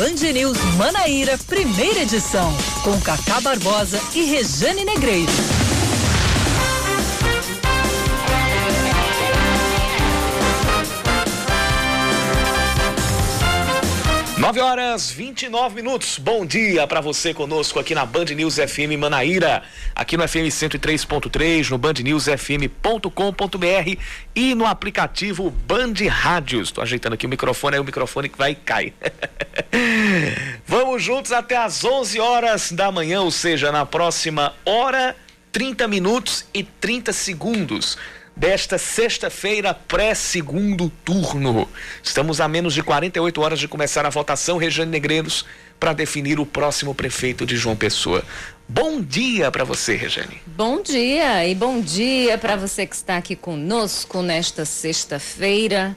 Band News Manaíra, primeira edição, com Cacá Barbosa e Rejane Negreiro. 9 horas 29 minutos. Bom dia para você conosco aqui na Band News FM Manaíra, aqui no FM 103.3, no bandnewsfm.com.br e no aplicativo Band Rádios. Estou ajeitando aqui o microfone, aí o microfone que vai e cai. Vamos juntos até às 11 horas da manhã, ou seja, na próxima hora, 30 minutos e 30 segundos desta sexta-feira, pré-segundo turno. Estamos a menos de 48 horas de começar a votação, Regiane Negreiros, para definir o próximo prefeito de João Pessoa. Bom dia para você, Regiane. Bom dia e bom dia para você que está aqui conosco nesta sexta-feira.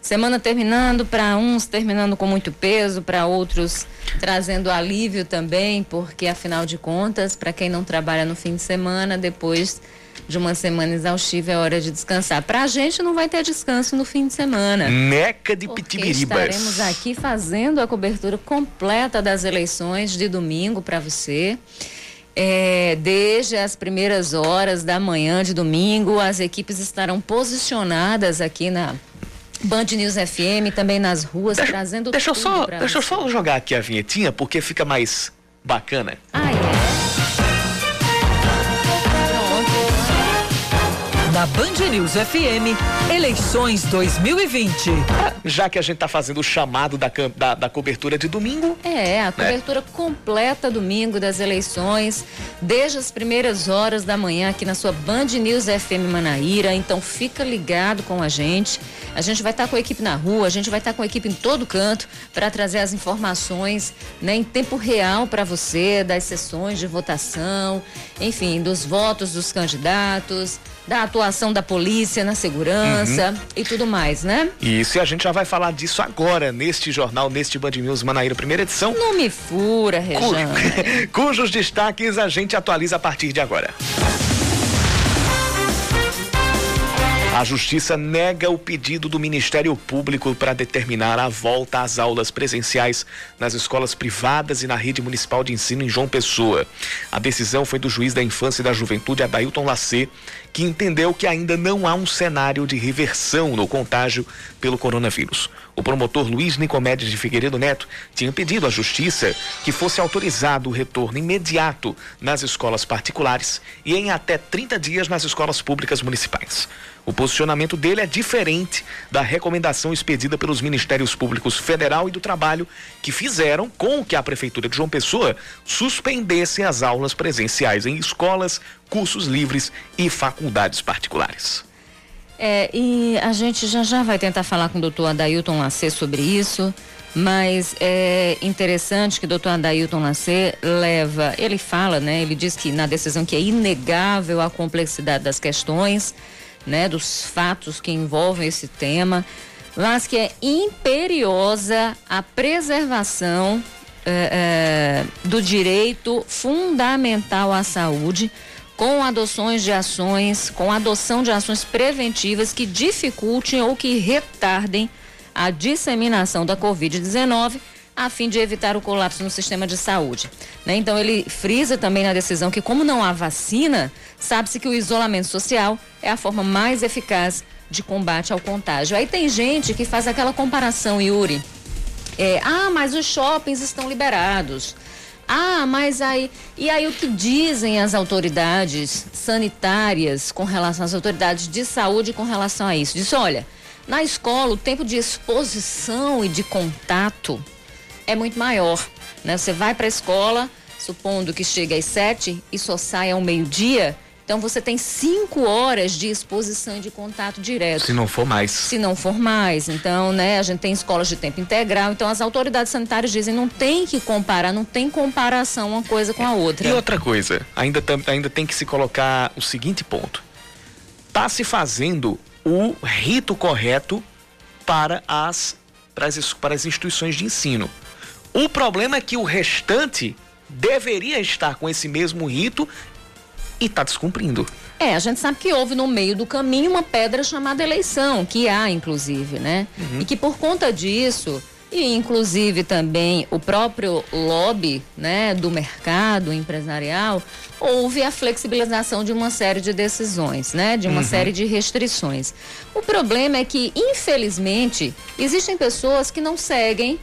Semana terminando, para uns terminando com muito peso, para outros trazendo alívio também, porque afinal de contas, para quem não trabalha no fim de semana, depois de uma semana exaustiva é hora de descansar. Para a gente não vai ter descanso no fim de semana. Neca de pitibiribas. Estaremos aqui fazendo a cobertura completa das eleições de domingo para você. É, desde as primeiras horas da manhã de domingo, as equipes estarão posicionadas aqui na Band News FM, também nas ruas, deixa, trazendo deixa tudo eu só Deixa eu só jogar aqui a vinhetinha, porque fica mais bacana. Ah, é? Na Band News FM, eleições 2020. Já que a gente está fazendo o chamado da, da, da, cobertura de domingo. É, a né? cobertura né? completa domingo das eleições, desde as primeiras horas da manhã aqui na sua Band News FM Manaíra. Então fica ligado com a gente. A gente vai estar tá com a equipe na rua, a gente vai estar tá com a equipe em todo canto para trazer as informações né, em tempo real para você das sessões de votação, enfim, dos votos dos candidatos da atuação da polícia na segurança uhum. e tudo mais, né? Isso, e a gente já vai falar disso agora, neste jornal, neste Band News Manaíra, primeira edição. Não me fura, Rejane. Cu... Cujos destaques a gente atualiza a partir de agora. A Justiça nega o pedido do Ministério Público para determinar a volta às aulas presenciais nas escolas privadas e na rede municipal de ensino em João Pessoa. A decisão foi do juiz da Infância e da Juventude, Adailton Lacê, que entendeu que ainda não há um cenário de reversão no contágio pelo coronavírus. O promotor Luiz Nicomedes de Figueiredo Neto tinha pedido à Justiça que fosse autorizado o retorno imediato nas escolas particulares e em até 30 dias nas escolas públicas municipais. O posicionamento dele é diferente da recomendação expedida pelos Ministérios Públicos Federal e do Trabalho, que fizeram com que a Prefeitura de João Pessoa suspendesse as aulas presenciais em escolas, cursos livres e faculdades particulares. É, e a gente já já vai tentar falar com o doutor Adailton Lacê sobre isso, mas é interessante que o doutor Adailton Lacê leva, ele fala, né, ele diz que na decisão que é inegável a complexidade das questões, né, dos fatos que envolvem esse tema, mas que é imperiosa a preservação é, é, do direito fundamental à saúde com adoções de ações, com adoção de ações preventivas que dificultem ou que retardem a disseminação da Covid-19 a fim de evitar o colapso no sistema de saúde. Né? Então ele frisa também na decisão que como não há vacina, sabe-se que o isolamento social é a forma mais eficaz de combate ao contágio. Aí tem gente que faz aquela comparação, Yuri. É, ah, mas os shoppings estão liberados. Ah, mas aí. E aí o que dizem as autoridades sanitárias com relação às autoridades de saúde com relação a isso? Diz: olha, na escola o tempo de exposição e de contato é muito maior. Né? Você vai para a escola, supondo que chega às sete e só sai ao meio-dia, então você tem cinco horas de exposição e de contato direto. Se não for mais. Se não for mais. Então, né, a gente tem escolas de tempo integral. Então as autoridades sanitárias dizem não tem que comparar, não tem comparação uma coisa com a outra. E outra coisa, ainda, ainda tem que se colocar o seguinte ponto. Está se fazendo o rito correto para as, para as, para as instituições de ensino. O problema é que o restante deveria estar com esse mesmo rito e está descumprindo. É, a gente sabe que houve no meio do caminho uma pedra chamada eleição, que há, inclusive, né? Uhum. E que por conta disso, e inclusive também o próprio lobby né, do mercado empresarial, houve a flexibilização de uma série de decisões, né, de uma uhum. série de restrições. O problema é que, infelizmente, existem pessoas que não seguem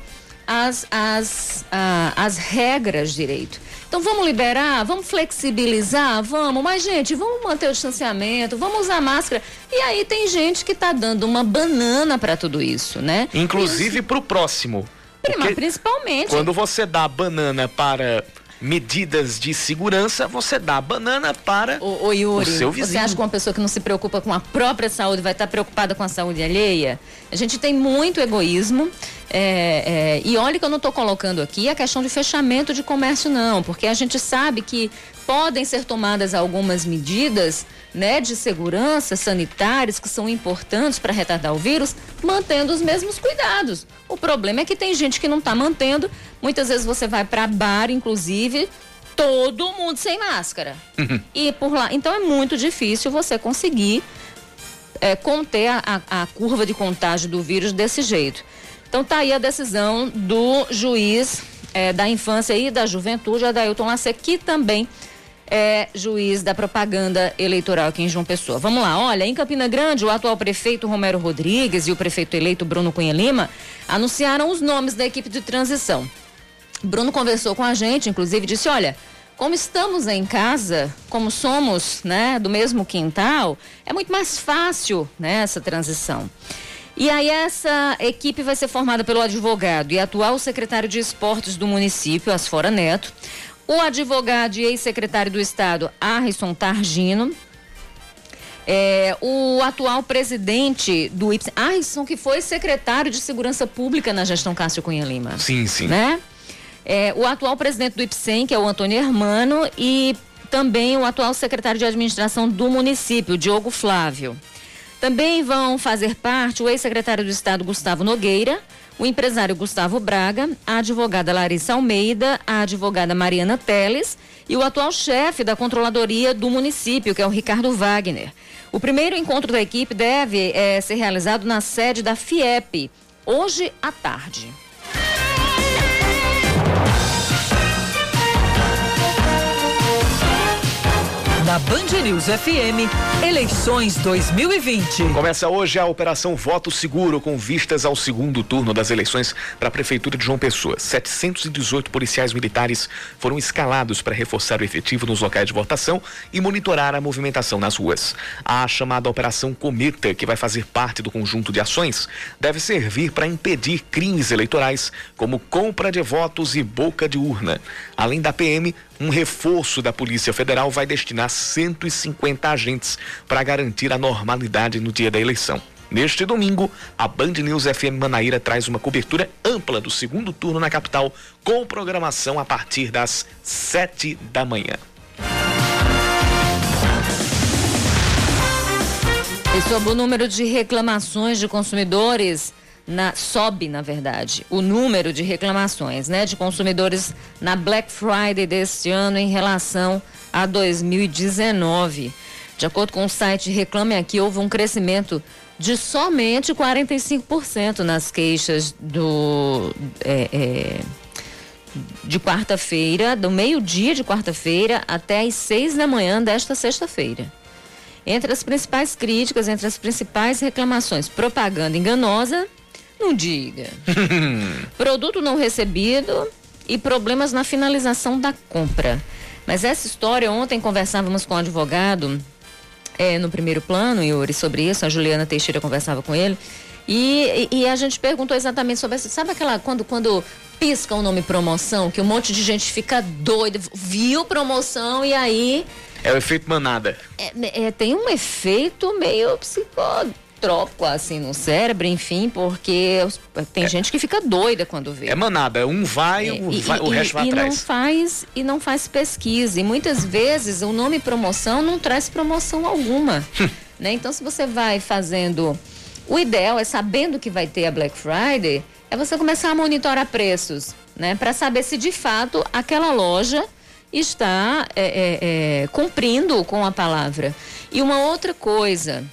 as, as, a, as regras direito. Então vamos liberar, vamos flexibilizar, vamos, mas gente, vamos manter o distanciamento, vamos usar máscara. E aí tem gente que está dando uma banana para tudo isso, né? Inclusive para o próximo. Prima, principalmente. Quando você dá banana para medidas de segurança, você dá banana para o, o, Yuri, o seu vizinho. Você acha que uma pessoa que não se preocupa com a própria saúde vai estar preocupada com a saúde alheia? A gente tem muito egoísmo. É, é, e olha que eu não estou colocando aqui a questão de fechamento de comércio, não, porque a gente sabe que podem ser tomadas algumas medidas né, de segurança sanitárias que são importantes para retardar o vírus, mantendo os mesmos cuidados. O problema é que tem gente que não está mantendo. Muitas vezes você vai para bar, inclusive, todo mundo sem máscara. Uhum. E por lá. Então é muito difícil você conseguir é, conter a, a, a curva de contágio do vírus desse jeito. Então tá aí a decisão do juiz é, da infância e da juventude, Adailton Lacer, que também é juiz da propaganda eleitoral aqui em João Pessoa. Vamos lá, olha, em Campina Grande, o atual prefeito Romero Rodrigues e o prefeito eleito Bruno Cunha Lima anunciaram os nomes da equipe de transição. Bruno conversou com a gente, inclusive disse, olha, como estamos em casa, como somos, né, do mesmo quintal, é muito mais fácil, né, essa transição. E aí essa equipe vai ser formada pelo advogado e atual secretário de esportes do município, Asfora Neto, o advogado e ex-secretário do Estado, Harrison Targino, é, o atual presidente do IPSEM, Harrison, que foi secretário de Segurança Pública na gestão Cássio Cunha Lima. Sim, sim. Né? É, o atual presidente do IPSEM, que é o Antônio Hermano, e também o atual secretário de administração do município, Diogo Flávio. Também vão fazer parte o ex-secretário do Estado Gustavo Nogueira, o empresário Gustavo Braga, a advogada Larissa Almeida, a advogada Mariana Teles e o atual chefe da controladoria do município, que é o Ricardo Wagner. O primeiro encontro da equipe deve é, ser realizado na sede da FIEP, hoje à tarde. Na Band News FM, eleições 2020. Começa hoje a Operação Voto Seguro, com vistas ao segundo turno das eleições para a Prefeitura de João Pessoa. 718 policiais militares foram escalados para reforçar o efetivo nos locais de votação e monitorar a movimentação nas ruas. A chamada Operação Cometa, que vai fazer parte do conjunto de ações, deve servir para impedir crimes eleitorais, como compra de votos e boca de urna. Além da PM, um reforço da Polícia Federal vai destinar 150 agentes para garantir a normalidade no dia da eleição. Neste domingo, a Band News FM Manaíra traz uma cobertura ampla do segundo turno na capital, com programação a partir das 7 da manhã. E sobre o número de reclamações de consumidores na, sobe, na verdade, o número de reclamações né, de consumidores na Black Friday deste ano em relação a 2019. De acordo com o site Reclame Aqui, houve um crescimento de somente 45% nas queixas do. É, é, de quarta-feira, do meio-dia de quarta-feira até às seis da manhã desta sexta-feira. Entre as principais críticas, entre as principais reclamações, propaganda enganosa, não diga. Produto não recebido e problemas na finalização da compra. Mas essa história, ontem conversávamos com o um advogado é, no primeiro plano, Yuri, sobre isso, a Juliana Teixeira conversava com ele. E, e, a gente perguntou exatamente sobre essa. Sabe aquela. Quando, quando pisca o nome promoção, que um monte de gente fica doida, viu promoção e aí. É o efeito manada. É, é, tem um efeito meio psicólogo trópico assim no cérebro, enfim, porque tem é. gente que fica doida quando vê. É manada, um vai, é, e, vai e, o resto vai e atrás. Não faz, e não faz pesquisa. E muitas vezes o nome promoção não traz promoção alguma. né? Então, se você vai fazendo. O ideal é sabendo que vai ter a Black Friday, é você começar a monitorar preços, né? Para saber se de fato aquela loja está é, é, é, cumprindo com a palavra. E uma outra coisa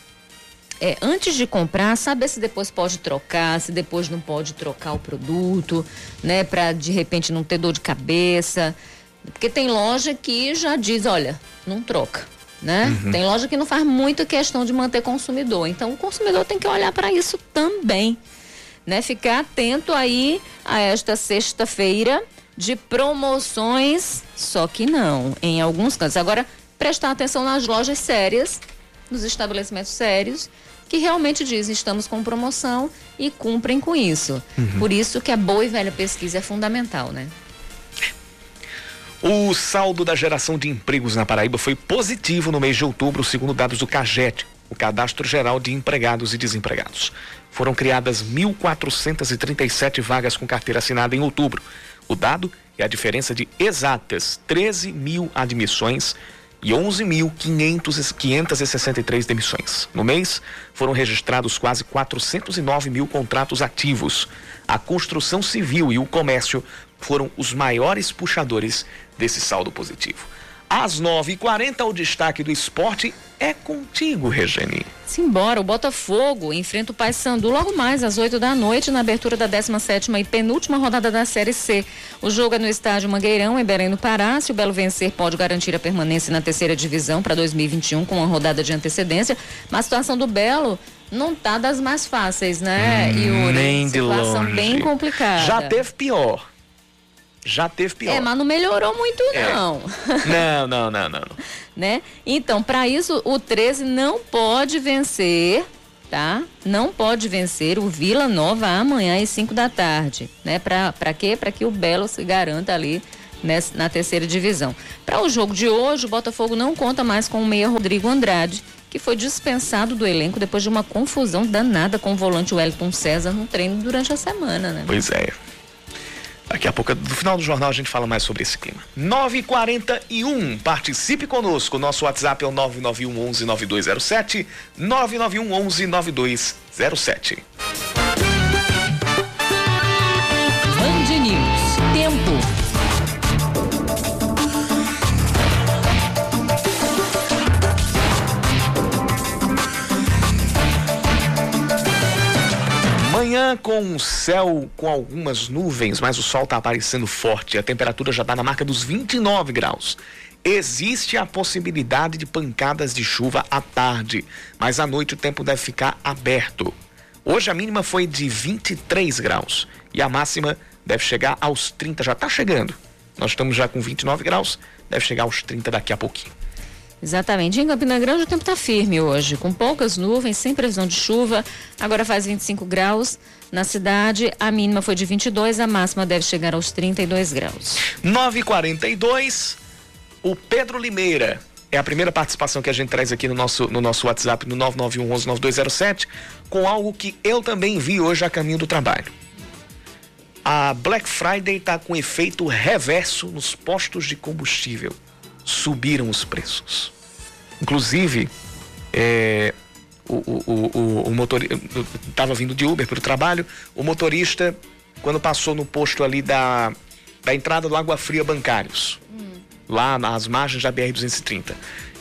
é, antes de comprar, saber se depois pode trocar, se depois não pode trocar o produto, né? Para de repente não ter dor de cabeça. Porque tem loja que já diz, olha, não troca. Né? Uhum. Tem loja que não faz muita questão de manter consumidor. Então o consumidor tem que olhar para isso também. Né? Ficar atento aí a esta sexta-feira de promoções, só que não, em alguns casos. Agora, prestar atenção nas lojas sérias, nos estabelecimentos sérios, que realmente dizem estamos com promoção e cumprem com isso. Uhum. Por isso que a boa e velha pesquisa é fundamental, né? O saldo da geração de empregos na Paraíba foi positivo no mês de outubro, segundo dados do CAGED, o Cadastro Geral de Empregados e Desempregados. Foram criadas 1.437 vagas com carteira assinada em outubro. O dado é a diferença de exatas 13 mil admissões e 11.563 demissões. No mês, foram registrados quase 409 mil contratos ativos. A construção civil e o comércio foram os maiores puxadores desse saldo positivo. Às 9h40, o destaque do esporte é contigo, Regeni. Simbora, o Botafogo enfrenta o Paysandu logo mais às 8 da noite na abertura da 17ª e penúltima rodada da Série C. O jogo é no estádio Mangueirão, em Belém do Pará. Se o Belo vencer, pode garantir a permanência na terceira divisão para 2021 com uma rodada de antecedência. Mas a situação do Belo não tá das mais fáceis, né, hum, Yuri? Nem de situação longe. bem complicada. Já teve pior já teve pior. É, mas não melhorou muito é. não. Não, não, não, não. né? Então, para isso, o 13 não pode vencer, tá? Não pode vencer o Vila Nova amanhã às 5 da tarde, né? Para quê? Para que o Belo se garanta ali nessa, na terceira divisão. Para o jogo de hoje, o Botafogo não conta mais com o meia Rodrigo Andrade, que foi dispensado do elenco depois de uma confusão danada com o volante Wellington César no treino durante a semana, né? Pois é. Daqui a pouco, no final do jornal, a gente fala mais sobre esse clima. 941, participe conosco. Nosso WhatsApp é o 991 11 9207. 991 11 9207. Band News. Tempo. Manhã com o céu com algumas nuvens, mas o sol está aparecendo forte. A temperatura já está na marca dos 29 graus. Existe a possibilidade de pancadas de chuva à tarde, mas à noite o tempo deve ficar aberto. Hoje a mínima foi de 23 graus e a máxima deve chegar aos 30, já está chegando. Nós estamos já com 29 graus, deve chegar aos 30 daqui a pouquinho. Exatamente. Em Campina Grande o tempo está firme hoje, com poucas nuvens, sem previsão de chuva. Agora faz 25 graus. Na cidade, a mínima foi de 22, a máxima deve chegar aos 32 graus. 9:42. O Pedro Limeira é a primeira participação que a gente traz aqui no nosso, no nosso WhatsApp no 99119207 com algo que eu também vi hoje a caminho do trabalho. A Black Friday está com efeito reverso nos postos de combustível subiram os preços. Inclusive, é, o, o, o, o motorista estava vindo de Uber para o trabalho, o motorista, quando passou no posto ali da, da entrada do Água Fria Bancários, hum. lá nas margens da BR-230,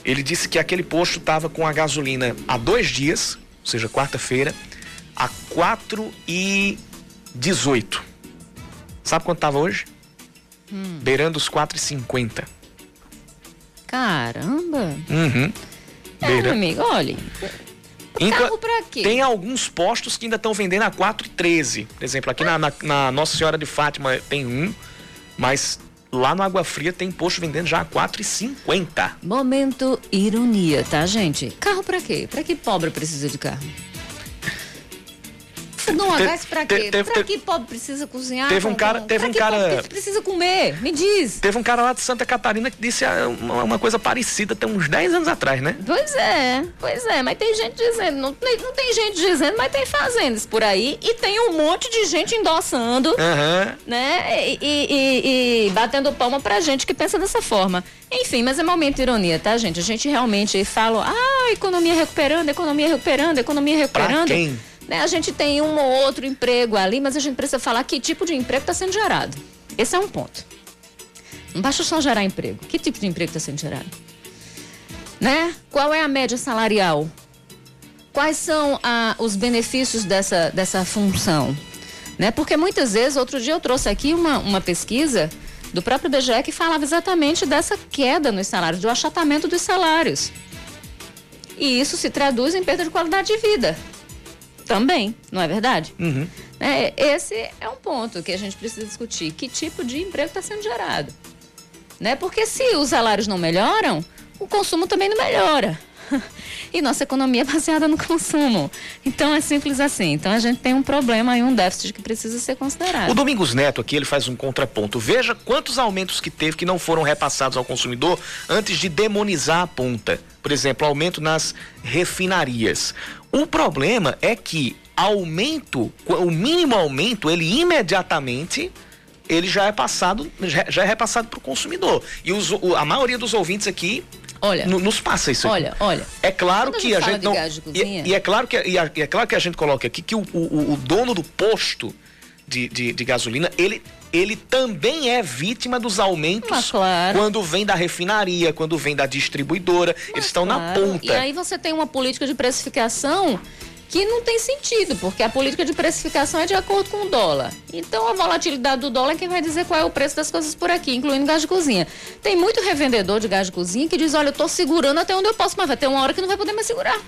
ele disse que aquele posto estava com a gasolina há dois dias, ou seja, quarta-feira, a 4 e 18. Sabe quanto estava hoje? Hum. Beirando os 4,50. Caramba! Uhum. É, Beira. amigo, olha. Carro pra quê? Tem alguns postos que ainda estão vendendo a 4,13. Por exemplo, aqui na, na, na, Nossa Senhora de Fátima tem um, mas lá no Água Fria tem posto vendendo já a 4,50. Momento ironia, tá, gente? Carro pra quê? Pra que pobre precisa de carro? Não, te, gás pra quê? Te, pra que pobre precisa cozinhar? Teve um cara. Teve um cara precisa comer? Me diz. Teve um cara lá de Santa Catarina que disse ah, uma, uma coisa parecida tem uns 10 anos atrás, né? Pois é, pois é. Mas tem gente dizendo. Não, não tem gente dizendo, mas tem fazendas por aí. E tem um monte de gente endossando. Uhum. Né? E, e, e, e batendo palma pra gente que pensa dessa forma. Enfim, mas é momento de ironia, tá, gente? A gente realmente fala, ah, economia recuperando, economia recuperando, economia recuperando. Pra quem? Né? A gente tem um ou outro emprego ali, mas a gente precisa falar que tipo de emprego está sendo gerado. Esse é um ponto. Não basta só gerar emprego. Que tipo de emprego está sendo gerado? Né? Qual é a média salarial? quais são a, os benefícios dessa, dessa função? Né? Porque muitas vezes, outro dia eu trouxe aqui uma, uma pesquisa do próprio BGE que falava exatamente dessa queda nos salários, do achatamento dos salários. E isso se traduz em perda de qualidade de vida. Também, não é verdade? Uhum. É, esse é um ponto que a gente precisa discutir. Que tipo de emprego está sendo gerado? Né? Porque se os salários não melhoram, o consumo também não melhora. e nossa economia é baseada no consumo. Então é simples assim. Então a gente tem um problema e um déficit que precisa ser considerado. O Domingos Neto aqui ele faz um contraponto. Veja quantos aumentos que teve que não foram repassados ao consumidor antes de demonizar a ponta. Por exemplo, aumento nas refinarias. O problema é que aumento, o mínimo aumento, ele imediatamente ele já é passado, já, é repassado para o consumidor. E os, a maioria dos ouvintes aqui Olha, nos passa isso. Olha, aqui. olha. É claro que a, a gente não. E, e, é claro que e, é claro que a gente coloca aqui que o, o, o dono do posto de, de, de, gasolina ele ele também é vítima dos aumentos Mas, claro. quando vem da refinaria, quando vem da distribuidora. Mas, eles estão claro. na ponta. E aí você tem uma política de precificação que não tem sentido, porque a política de precificação é de acordo com o dólar. Então a volatilidade do dólar é quem vai dizer qual é o preço das coisas por aqui, incluindo gás de cozinha. Tem muito revendedor de gás de cozinha que diz: olha, eu estou segurando até onde eu posso, mas vai ter uma hora que não vai poder mais segurar.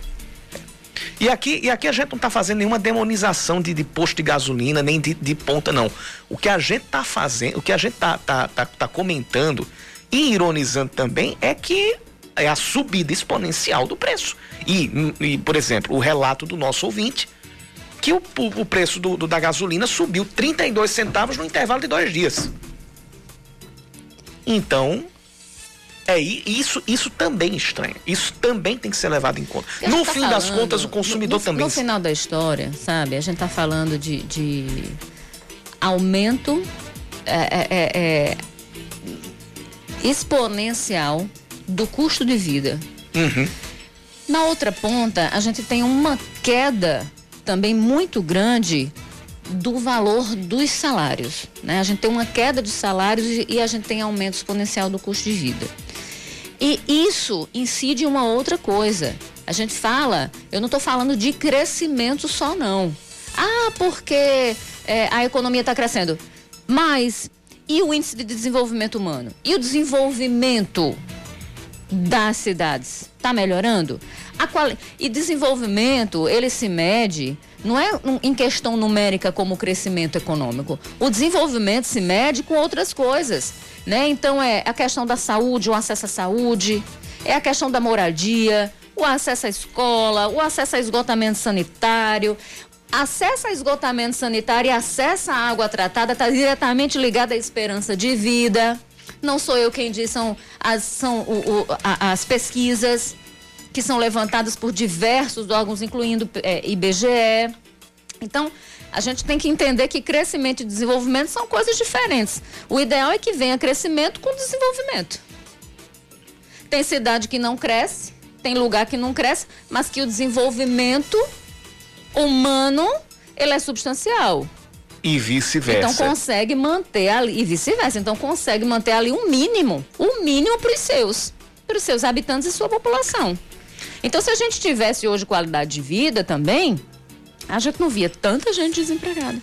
E aqui, e aqui a gente não está fazendo nenhuma demonização de, de, posto de gasolina, nem de, de ponta, não. O que a gente está fazendo, o que a gente está tá, tá, tá comentando e ironizando também é que é a subida exponencial do preço. E, e por exemplo, o relato do nosso ouvinte, que o, o preço do, do, da gasolina subiu 32 centavos no intervalo de dois dias. Então, é isso, isso também é estranho. Isso também tem que ser levado em conta. No tá fim falando, das contas, o consumidor no, também. No final da história, sabe? A gente está falando de, de aumento é, é, é, é exponencial do custo de vida. Uhum. Na outra ponta, a gente tem uma queda também muito grande do valor dos salários. Né? A gente tem uma queda de salários e a gente tem aumento exponencial do custo de vida. E isso incide em uma outra coisa. A gente fala, eu não estou falando de crescimento só, não. Ah, porque é, a economia está crescendo. Mas e o índice de desenvolvimento humano? E o desenvolvimento das cidades está melhorando? Quali... E desenvolvimento, ele se mede, não é em questão numérica como o crescimento econômico. O desenvolvimento se mede com outras coisas. Né? Então é a questão da saúde, o acesso à saúde, é a questão da moradia, o acesso à escola, o acesso a esgotamento sanitário. Acesso a esgotamento sanitário e acesso à água tratada está diretamente ligado à esperança de vida não sou eu quem diz, são as, são o, o, a, as pesquisas que são levantadas por diversos órgãos, incluindo é, IBGE. Então, a gente tem que entender que crescimento e desenvolvimento são coisas diferentes. O ideal é que venha crescimento com desenvolvimento. Tem cidade que não cresce, tem lugar que não cresce, mas que o desenvolvimento humano ele é substancial. E vice-versa. Então consegue manter ali, e vice-versa. Então consegue manter ali um mínimo, um mínimo para os seus, para os seus habitantes e sua população. Então se a gente tivesse hoje qualidade de vida também, a gente não via tanta gente desempregada.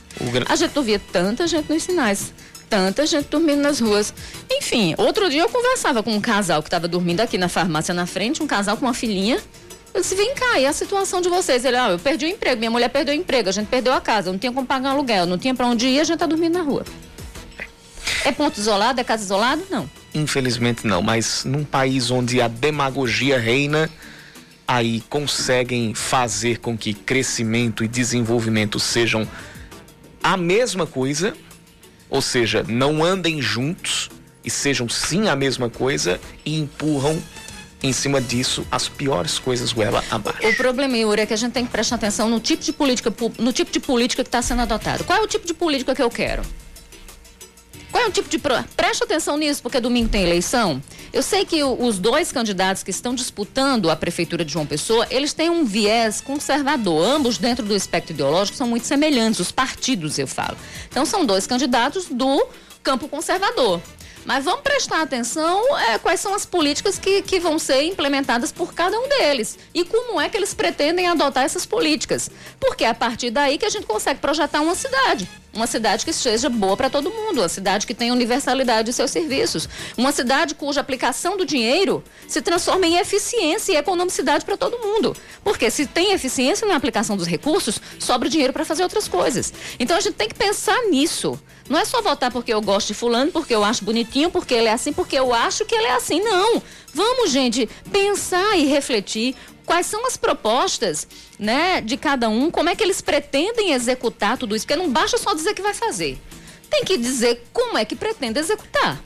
A gente não via tanta gente nos sinais. Tanta gente dormindo nas ruas. Enfim, outro dia eu conversava com um casal que estava dormindo aqui na farmácia na frente, um casal com uma filhinha eu disse, vem cá, e a situação de vocês? Ele, ah, eu perdi o emprego, minha mulher perdeu o emprego, a gente perdeu a casa, não tinha como pagar um aluguel, não tinha para onde ir, a gente tá dormindo na rua. É ponto isolado, é casa isolada? Não. Infelizmente não, mas num país onde a demagogia reina, aí conseguem fazer com que crescimento e desenvolvimento sejam a mesma coisa, ou seja, não andem juntos e sejam sim a mesma coisa e empurram em cima disso, as piores coisas goela abaixo. O problema, Yuri, é que a gente tem que prestar atenção no tipo de política, no tipo de política que está sendo adotado. Qual é o tipo de política que eu quero? Qual é o tipo de. Preste atenção nisso, porque domingo tem eleição. Eu sei que os dois candidatos que estão disputando a prefeitura de João Pessoa, eles têm um viés conservador. Ambos, dentro do espectro ideológico, são muito semelhantes, os partidos, eu falo. Então, são dois candidatos do campo conservador. Mas vamos prestar atenção é, quais são as políticas que, que vão ser implementadas por cada um deles e como é que eles pretendem adotar essas políticas. Porque é a partir daí que a gente consegue projetar uma cidade. Uma cidade que seja boa para todo mundo, uma cidade que tenha universalidade de seus serviços, uma cidade cuja aplicação do dinheiro se transforma em eficiência e economicidade para todo mundo. Porque se tem eficiência na aplicação dos recursos, sobra dinheiro para fazer outras coisas. Então a gente tem que pensar nisso. Não é só votar porque eu gosto de fulano, porque eu acho bonitinho, porque ele é assim, porque eu acho que ele é assim. Não. Vamos, gente, pensar e refletir quais são as propostas né, de cada um, como é que eles pretendem executar tudo isso, porque não basta só dizer que vai fazer. Tem que dizer como é que pretende executar.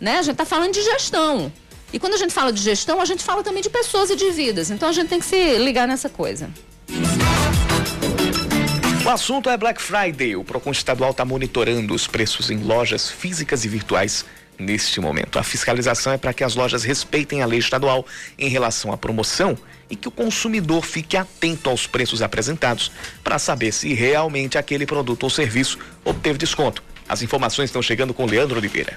Né? A gente está falando de gestão. E quando a gente fala de gestão, a gente fala também de pessoas e de vidas. Então a gente tem que se ligar nessa coisa. O assunto é Black Friday. O Procon Estadual está monitorando os preços em lojas físicas e virtuais neste momento. A fiscalização é para que as lojas respeitem a lei estadual em relação à promoção e que o consumidor fique atento aos preços apresentados para saber se realmente aquele produto ou serviço obteve desconto. As informações estão chegando com Leandro Oliveira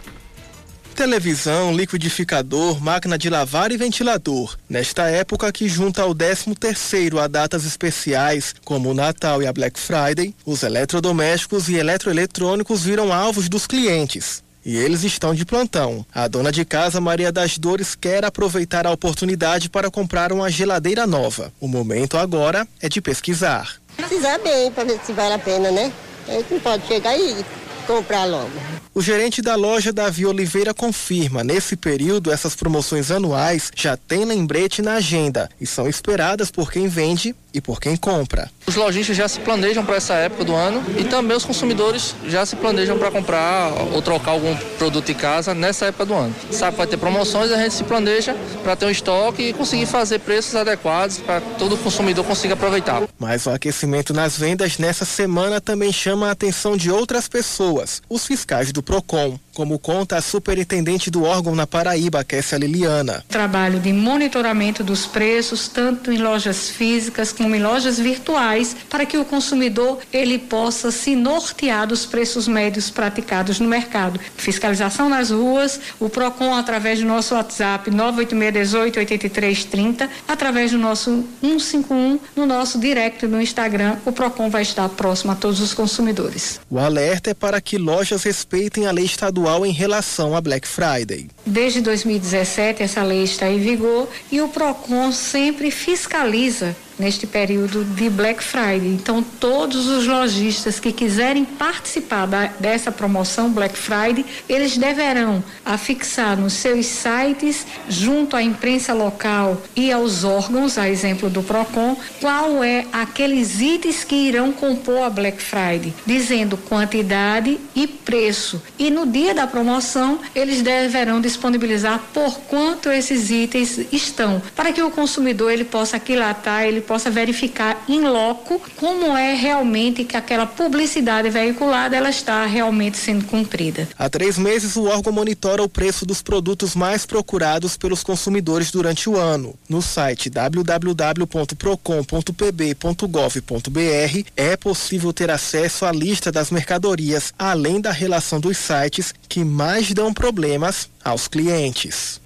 televisão, liquidificador, máquina de lavar e ventilador. Nesta época que junta ao 13 terceiro a datas especiais, como o Natal e a Black Friday, os eletrodomésticos e eletroeletrônicos viram alvos dos clientes e eles estão de plantão. A dona de casa, Maria das Dores, quer aproveitar a oportunidade para comprar uma geladeira nova. O momento agora é de pesquisar. Precisar bem para ver se vale a pena, né? A gente não pode chegar aí comprar logo. O gerente da loja Davi Oliveira confirma, nesse período essas promoções anuais já têm lembrete na agenda e são esperadas por quem vende e por quem compra. Os lojistas já se planejam para essa época do ano e também os consumidores já se planejam para comprar ou trocar algum produto em casa nessa época do ano. Sabe que vai ter promoções, a gente se planeja para ter um estoque e conseguir fazer preços adequados para todo consumidor consiga aproveitar. Mas o aquecimento nas vendas nessa semana também chama a atenção de outras pessoas, os fiscais do PROCON, como conta a superintendente do órgão na Paraíba, Kessia Liliana. Trabalho de monitoramento dos preços, tanto em lojas físicas como em lojas virtuais, para que o consumidor ele possa se nortear dos preços médios praticados no mercado. Fiscalização nas ruas, o PROCON através do nosso WhatsApp 986188330, através do nosso 151, no nosso direct no Instagram, o PROCON vai estar próximo a todos os consumidores. O alerta é para que lojas respeitem a lei estadual em relação a Black Friday. Desde 2017 essa lei está em vigor e o PROCON sempre fiscaliza neste período de Black Friday. Então, todos os lojistas que quiserem participar da, dessa promoção Black Friday, eles deverão afixar nos seus sites, junto à imprensa local e aos órgãos, a exemplo do Procon, qual é aqueles itens que irão compor a Black Friday, dizendo quantidade e preço. E no dia da promoção, eles deverão disponibilizar por quanto esses itens estão, para que o consumidor ele possa aquilatar, ele possa verificar em loco como é realmente que aquela publicidade veiculada ela está realmente sendo cumprida. Há três meses o órgão monitora o preço dos produtos mais procurados pelos consumidores durante o ano. No site www.procon.pb.gov.br é possível ter acesso à lista das mercadorias, além da relação dos sites que mais dão problemas aos clientes.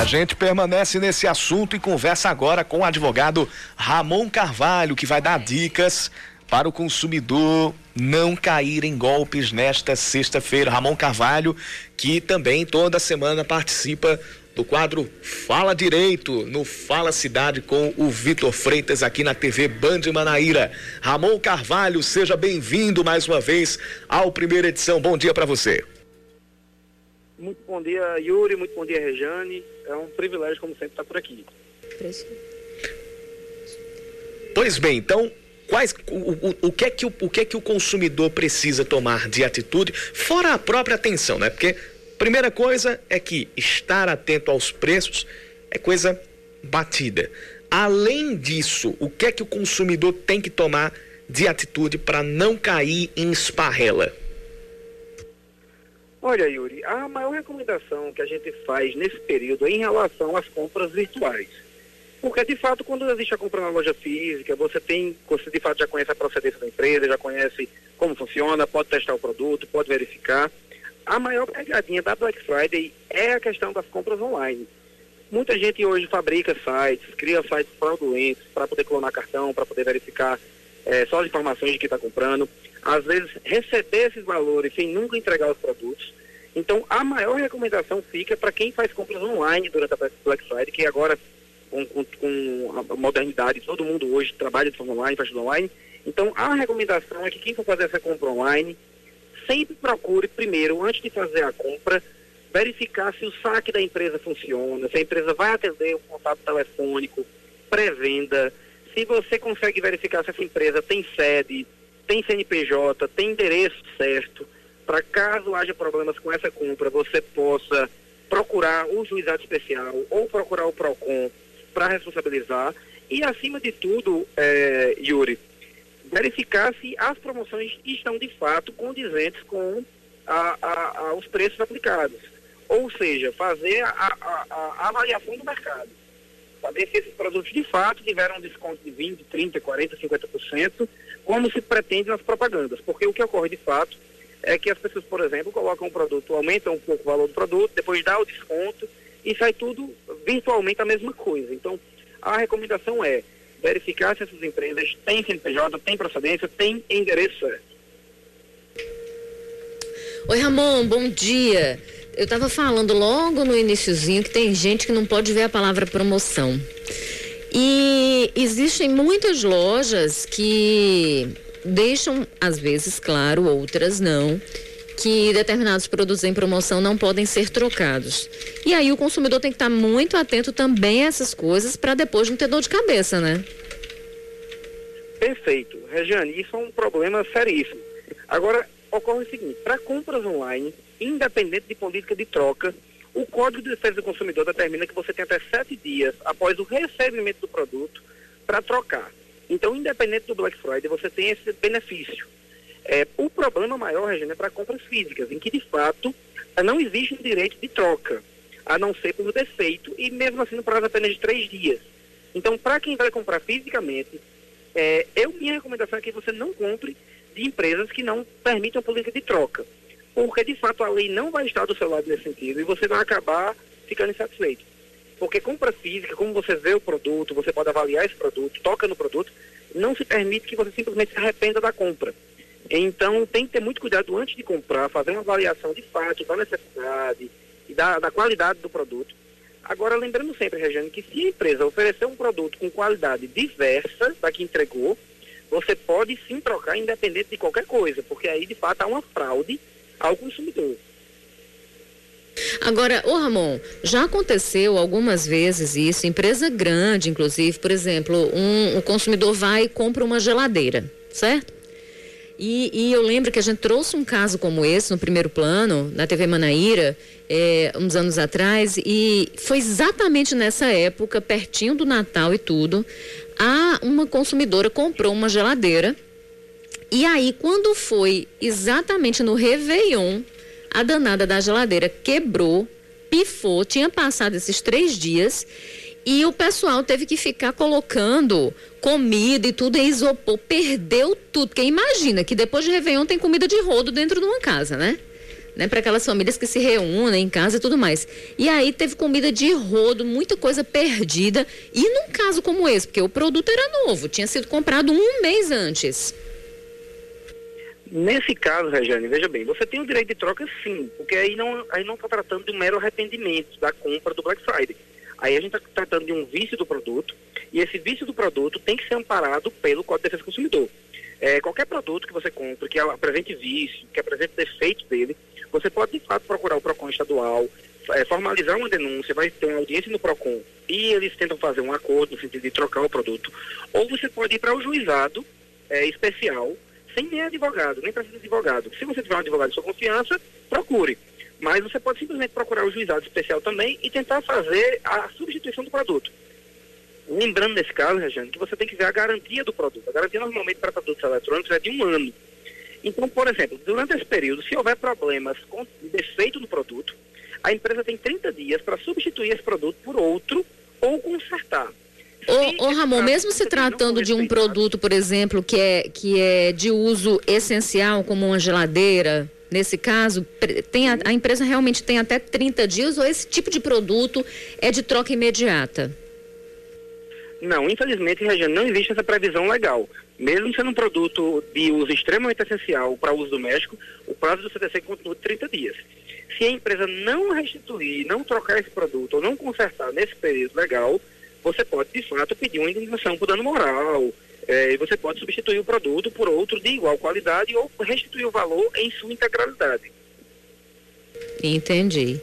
A gente permanece nesse assunto e conversa agora com o advogado Ramon Carvalho, que vai dar dicas para o consumidor não cair em golpes nesta sexta-feira. Ramon Carvalho, que também toda semana participa do quadro Fala Direito no Fala Cidade com o Vitor Freitas aqui na TV Band Manaíra. Ramon Carvalho, seja bem-vindo mais uma vez ao primeira edição. Bom dia para você. Muito bom dia, Yuri. Muito bom dia, Rejane. É um privilégio, como sempre, estar por aqui. Pois bem, então, quais, o, o, o, que é que o, o que é que o consumidor precisa tomar de atitude, fora a própria atenção, né? Porque primeira coisa é que estar atento aos preços é coisa batida. Além disso, o que é que o consumidor tem que tomar de atitude para não cair em esparrela? Olha, Yuri, a maior recomendação que a gente faz nesse período é em relação às compras virtuais. Porque, de fato, quando existe a compra na loja física, você tem, você de fato já conhece a procedência da empresa, já conhece como funciona, pode testar o produto, pode verificar. A maior pegadinha da Black Friday é a questão das compras online. Muita gente hoje fabrica sites, cria sites fraudulentos para poder clonar cartão, para poder verificar é, só as informações de quem está comprando. Às vezes, receber esses valores sem nunca entregar os produtos. Então, a maior recomendação fica para quem faz compras online durante a Black Friday, que agora com, com, com, a modernidade, todo mundo hoje trabalha de forma online, faz tudo online. Então, a recomendação é que quem for fazer essa compra online, sempre procure primeiro, antes de fazer a compra, verificar se o saque da empresa funciona, se a empresa vai atender o contato telefônico, pré-venda, se você consegue verificar se essa empresa tem sede, tem CNPJ, tem endereço certo, para caso haja problemas com essa compra, você possa procurar o juizado especial ou procurar o PROCON para responsabilizar e, acima de tudo, é, Yuri, verificar se as promoções estão de fato condizentes com a, a, a, os preços aplicados. Ou seja, fazer a, avaliação do mercado. Saber se esses produtos de fato tiveram um desconto de 20, 30, 40, 50%, como se pretende nas propagandas. Porque o que ocorre de fato é que as pessoas, por exemplo, colocam um produto, aumentam um pouco o valor do produto, depois dá o desconto e sai tudo virtualmente a mesma coisa. Então, a recomendação é verificar se essas empresas têm CNPJ, têm procedência, têm endereço certo. Oi, Ramon, bom dia. Eu estava falando logo no iníciozinho que tem gente que não pode ver a palavra promoção. E existem muitas lojas que deixam, às vezes, claro, outras não, que determinados produtos em promoção não podem ser trocados. E aí o consumidor tem que estar muito atento também a essas coisas para depois não ter dor de cabeça, né? Perfeito. Regiane, isso é um problema seríssimo. Agora, ocorre o seguinte, para compras online, independente de política de troca, o Código de Defesa do Consumidor determina que você tem até sete dias após o recebimento do produto para trocar. Então, independente do Black Friday, você tem esse benefício. É, o problema maior, Regina, é para compras físicas, em que de fato não existe um direito de troca, a não ser pelo defeito, e mesmo assim no prazo apenas de três dias. Então, para quem vai comprar fisicamente, é, eu, minha recomendação é que você não compre de empresas que não permitam política de troca. Porque, de fato, a lei não vai estar do seu lado nesse sentido e você vai acabar ficando insatisfeito. Porque compra física, como você vê o produto, você pode avaliar esse produto, toca no produto, não se permite que você simplesmente se arrependa da compra. Então, tem que ter muito cuidado antes de comprar, fazer uma avaliação de fato da necessidade e da, da qualidade do produto. Agora, lembrando sempre, Regiane, que se a empresa oferecer um produto com qualidade diversa da que entregou, você pode sim trocar independente de qualquer coisa, porque aí, de fato, há uma fraude ao consumidor. Agora, ô Ramon, já aconteceu algumas vezes isso, empresa grande, inclusive, por exemplo, um, o consumidor vai e compra uma geladeira, certo? E, e, eu lembro que a gente trouxe um caso como esse no primeiro plano, na TV Manaíra, é, uns anos atrás, e foi exatamente nessa época, pertinho do Natal e tudo, a uma consumidora comprou uma geladeira. E aí, quando foi exatamente no Réveillon, a danada da geladeira quebrou, pifou, tinha passado esses três dias e o pessoal teve que ficar colocando comida e tudo em isopor. Perdeu tudo. Porque imagina que depois de Réveillon tem comida de rodo dentro de uma casa, né? né, para aquelas famílias que se reúnem em casa e tudo mais. E aí teve comida de rodo, muita coisa perdida. E num caso como esse, porque o produto era novo, tinha sido comprado um mês antes. Nesse caso, Regiane, veja bem, você tem o direito de troca sim, porque aí não aí não está tratando de um mero arrependimento da compra do Black Friday. Aí a gente está tratando de um vício do produto, e esse vício do produto tem que ser amparado pelo Código de Defesa do Consumidor. É, qualquer produto que você compre, que apresente vício, que apresente defeitos dele, você pode, de fato, procurar o PROCON estadual, é, formalizar uma denúncia, vai ter uma audiência no PROCON e eles tentam fazer um acordo no sentido de trocar o produto. Ou você pode ir para o juizado é, especial, sem nem advogado, nem precisa de advogado. Se você tiver um advogado de sua confiança, procure. Mas você pode simplesmente procurar o juizado especial também e tentar fazer a substituição do produto. Lembrando nesse caso, Regiane, que você tem que ver a garantia do produto. A garantia normalmente para produtos eletrônicos é de um ano. Então, por exemplo, durante esse período, se houver problemas com defeito no produto, a empresa tem 30 dias para substituir esse produto por outro ou consertar. Ô, ô Ramon, mesmo se tratando de um produto, por exemplo, que é, que é de uso essencial, como uma geladeira, nesse caso, tem a, a, empresa realmente tem até 30 dias ou esse tipo de produto é de troca imediata? Não, infelizmente, Regiane, não existe essa previsão legal. Mesmo sendo um produto de uso extremamente essencial para uso doméstico, o prazo do CDC continua de 30 dias. Se a empresa não restituir, não trocar esse produto ou não consertar nesse período legal, você pode, de fato, pedir uma indenização por dano moral, é, você pode substituir o produto por outro de igual qualidade ou restituir o valor em sua integralidade. Entendi.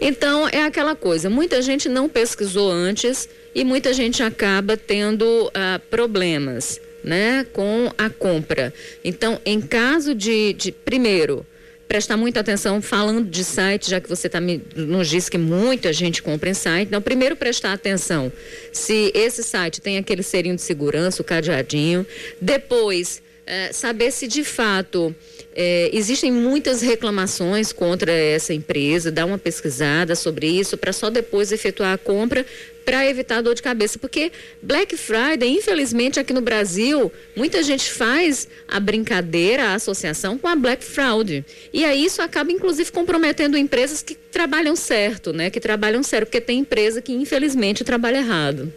Então é aquela coisa, muita gente não pesquisou antes e muita gente acaba tendo ah, problemas, né, com a compra. Então, em caso de, de primeiro, prestar muita atenção falando de site, já que você tá me, nos disse que muita gente compra em site. Então, primeiro prestar atenção se esse site tem aquele serinho de segurança, o cadeadinho. Depois, é, saber se de fato é, existem muitas reclamações contra essa empresa, dar uma pesquisada sobre isso para só depois efetuar a compra para evitar dor de cabeça, porque Black Friday, infelizmente aqui no Brasil, muita gente faz a brincadeira, a associação com a Black Fraud. E aí isso acaba inclusive comprometendo empresas que trabalham certo, né? Que trabalham certo, porque tem empresa que infelizmente trabalha errado.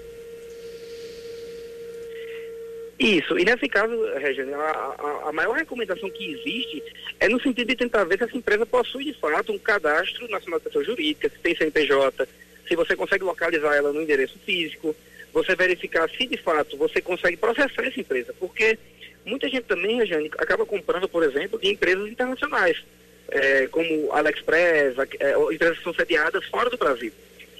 Isso, e nesse caso, Regina, a, a, a, maior recomendação que existe é no sentido de tentar ver se essa empresa possui de fato um cadastro nacional de pessoa jurídica, se tem CNPJ, se você consegue localizar ela no endereço físico, você verificar se de fato você consegue processar essa empresa, porque muita gente também, Regiane, acaba comprando, por exemplo, de empresas internacionais, é, como AliExpress, é, empresas que são sediadas fora do Brasil.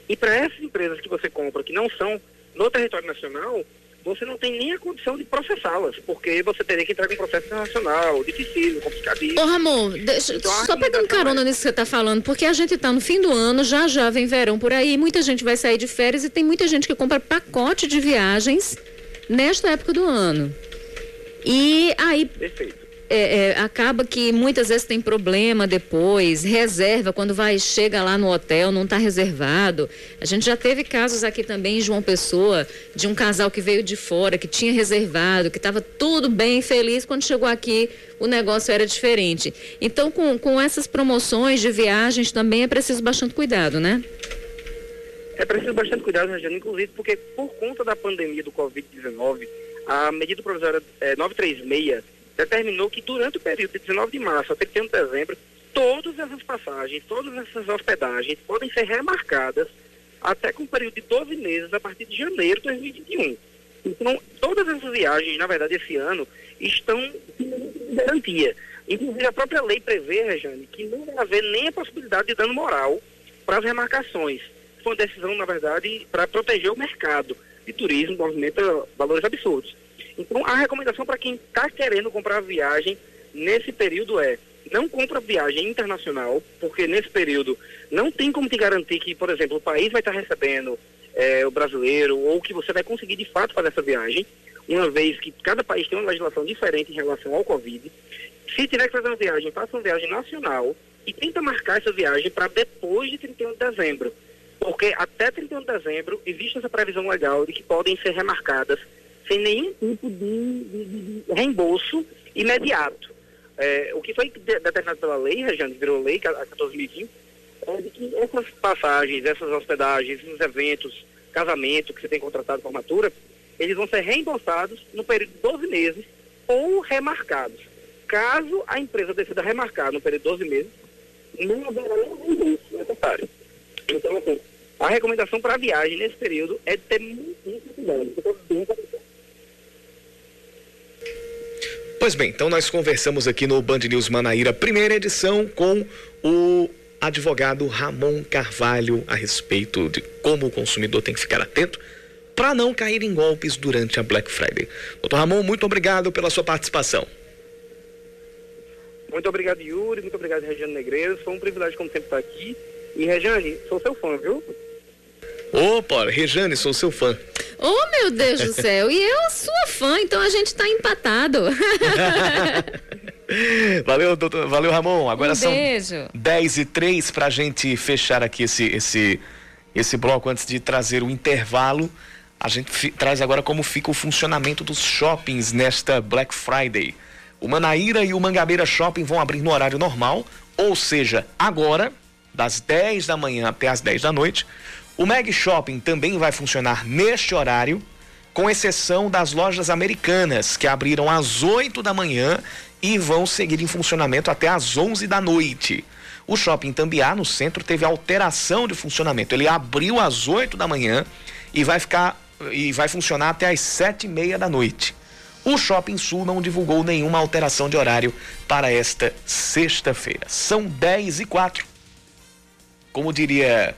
E para essas empresas que você compra, que não são no território nacional, você não tem nem a condição de processá-las, porque você teria que entrar com um processo internacional, difícil, complicadíssimo. Ô Ramon, deixa, então, só pegando carona é... nisso que você está falando, porque a gente está no fim do ano, já já vem verão por aí, muita gente vai sair de férias e tem muita gente que compra pacote de viagens nesta época do ano. E aí. Perfeito é, é, acaba que muitas vezes tem problema depois, reserva, quando vai, chega lá no hotel, não está reservado. A gente já teve casos aqui também em João Pessoa, de um casal que veio de fora, que tinha reservado, que estava tudo bem, feliz, quando chegou aqui o negócio era diferente. Então, com, com essas promoções de viagens também é preciso bastante cuidado, né? É preciso bastante cuidado, Regiane, inclusive porque por conta da pandemia do Covid-19, a medida provisória é, 936 determinou que durante o período de 19 de março a 31 de dezembro, todas essas passagens, todas essas hospedagens podem ser remarcadas até com um período de 12 meses a partir de janeiro de 2021. Então, todas essas viagens, na verdade, esse ano, estão em garantia. Inclusive, a própria lei prevê, Rejane, que não vai haver nem a possibilidade de dano moral para as remarcações. Foi uma decisão, na verdade, para proteger o mercado de turismo, movimenta valores absurdos. Então, a recomendação para quem está querendo comprar viagem nesse período é não compra viagem internacional, porque nesse período não tem como te garantir que, por exemplo, o país vai estar tá recebendo é, o brasileiro ou que você vai conseguir de fato fazer essa viagem, uma vez que cada país tem uma legislação diferente em relação ao Covid. Se tiver que fazer uma viagem, faça uma viagem nacional e tenta marcar essa viagem para depois de 31 de dezembro. Porque até 31 de dezembro existe essa previsão legal de que podem ser remarcadas sem nenhum tipo de, de, de reembolso imediato. É, o que foi determinado pela lei, Regiane, virou lei, a 14.020, é de que essas passagens, essas hospedagens, esses eventos, casamento que você tem contratado formatura, eles vão ser reembolsados no período de 12 meses ou remarcados. Caso a empresa decida remarcar no período de 12 meses, não haverá nenhum reembolso necessário. Então, assim, a recomendação para a viagem nesse período é ter muito cuidado. Pois bem, então nós conversamos aqui no Band News Manaíra, primeira edição, com o advogado Ramon Carvalho a respeito de como o consumidor tem que ficar atento para não cair em golpes durante a Black Friday. Doutor Ramon, muito obrigado pela sua participação. Muito obrigado, Yuri. Muito obrigado, Regiane Negreiros. Foi um privilégio, como sempre, estar aqui. E, Regiane, sou seu fã, viu? Opa, Rejane, sou seu fã. Oh, meu Deus do céu. E eu sua fã, então a gente está empatado. valeu, doutor. Valeu, Ramon. Agora um são beijo. 10 e 3 para a gente fechar aqui esse, esse, esse bloco antes de trazer o intervalo. A gente traz agora como fica o funcionamento dos shoppings nesta Black Friday. O Manaíra e o Mangabeira Shopping vão abrir no horário normal, ou seja, agora, das 10 da manhã até as 10 da noite. O Mag Shopping também vai funcionar neste horário, com exceção das lojas americanas, que abriram às 8 da manhã e vão seguir em funcionamento até às 11 da noite. O Shopping Tambiá, no centro, teve alteração de funcionamento. Ele abriu às 8 da manhã e vai ficar e vai funcionar até às sete e meia da noite. O Shopping Sul não divulgou nenhuma alteração de horário para esta sexta-feira. São 10 e 4. Como diria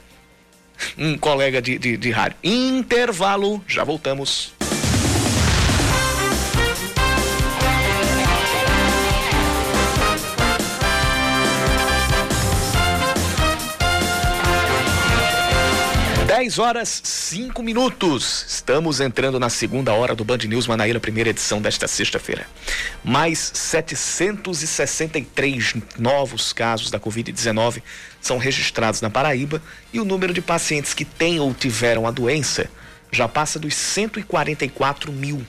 um colega de, de, de rádio, intervalo, já voltamos. 10 horas 5 minutos. Estamos entrando na segunda hora do Band News Manaíra, primeira edição desta sexta-feira. Mais 763 novos casos da Covid-19 são registrados na Paraíba e o número de pacientes que têm ou tiveram a doença já passa dos 144 mil.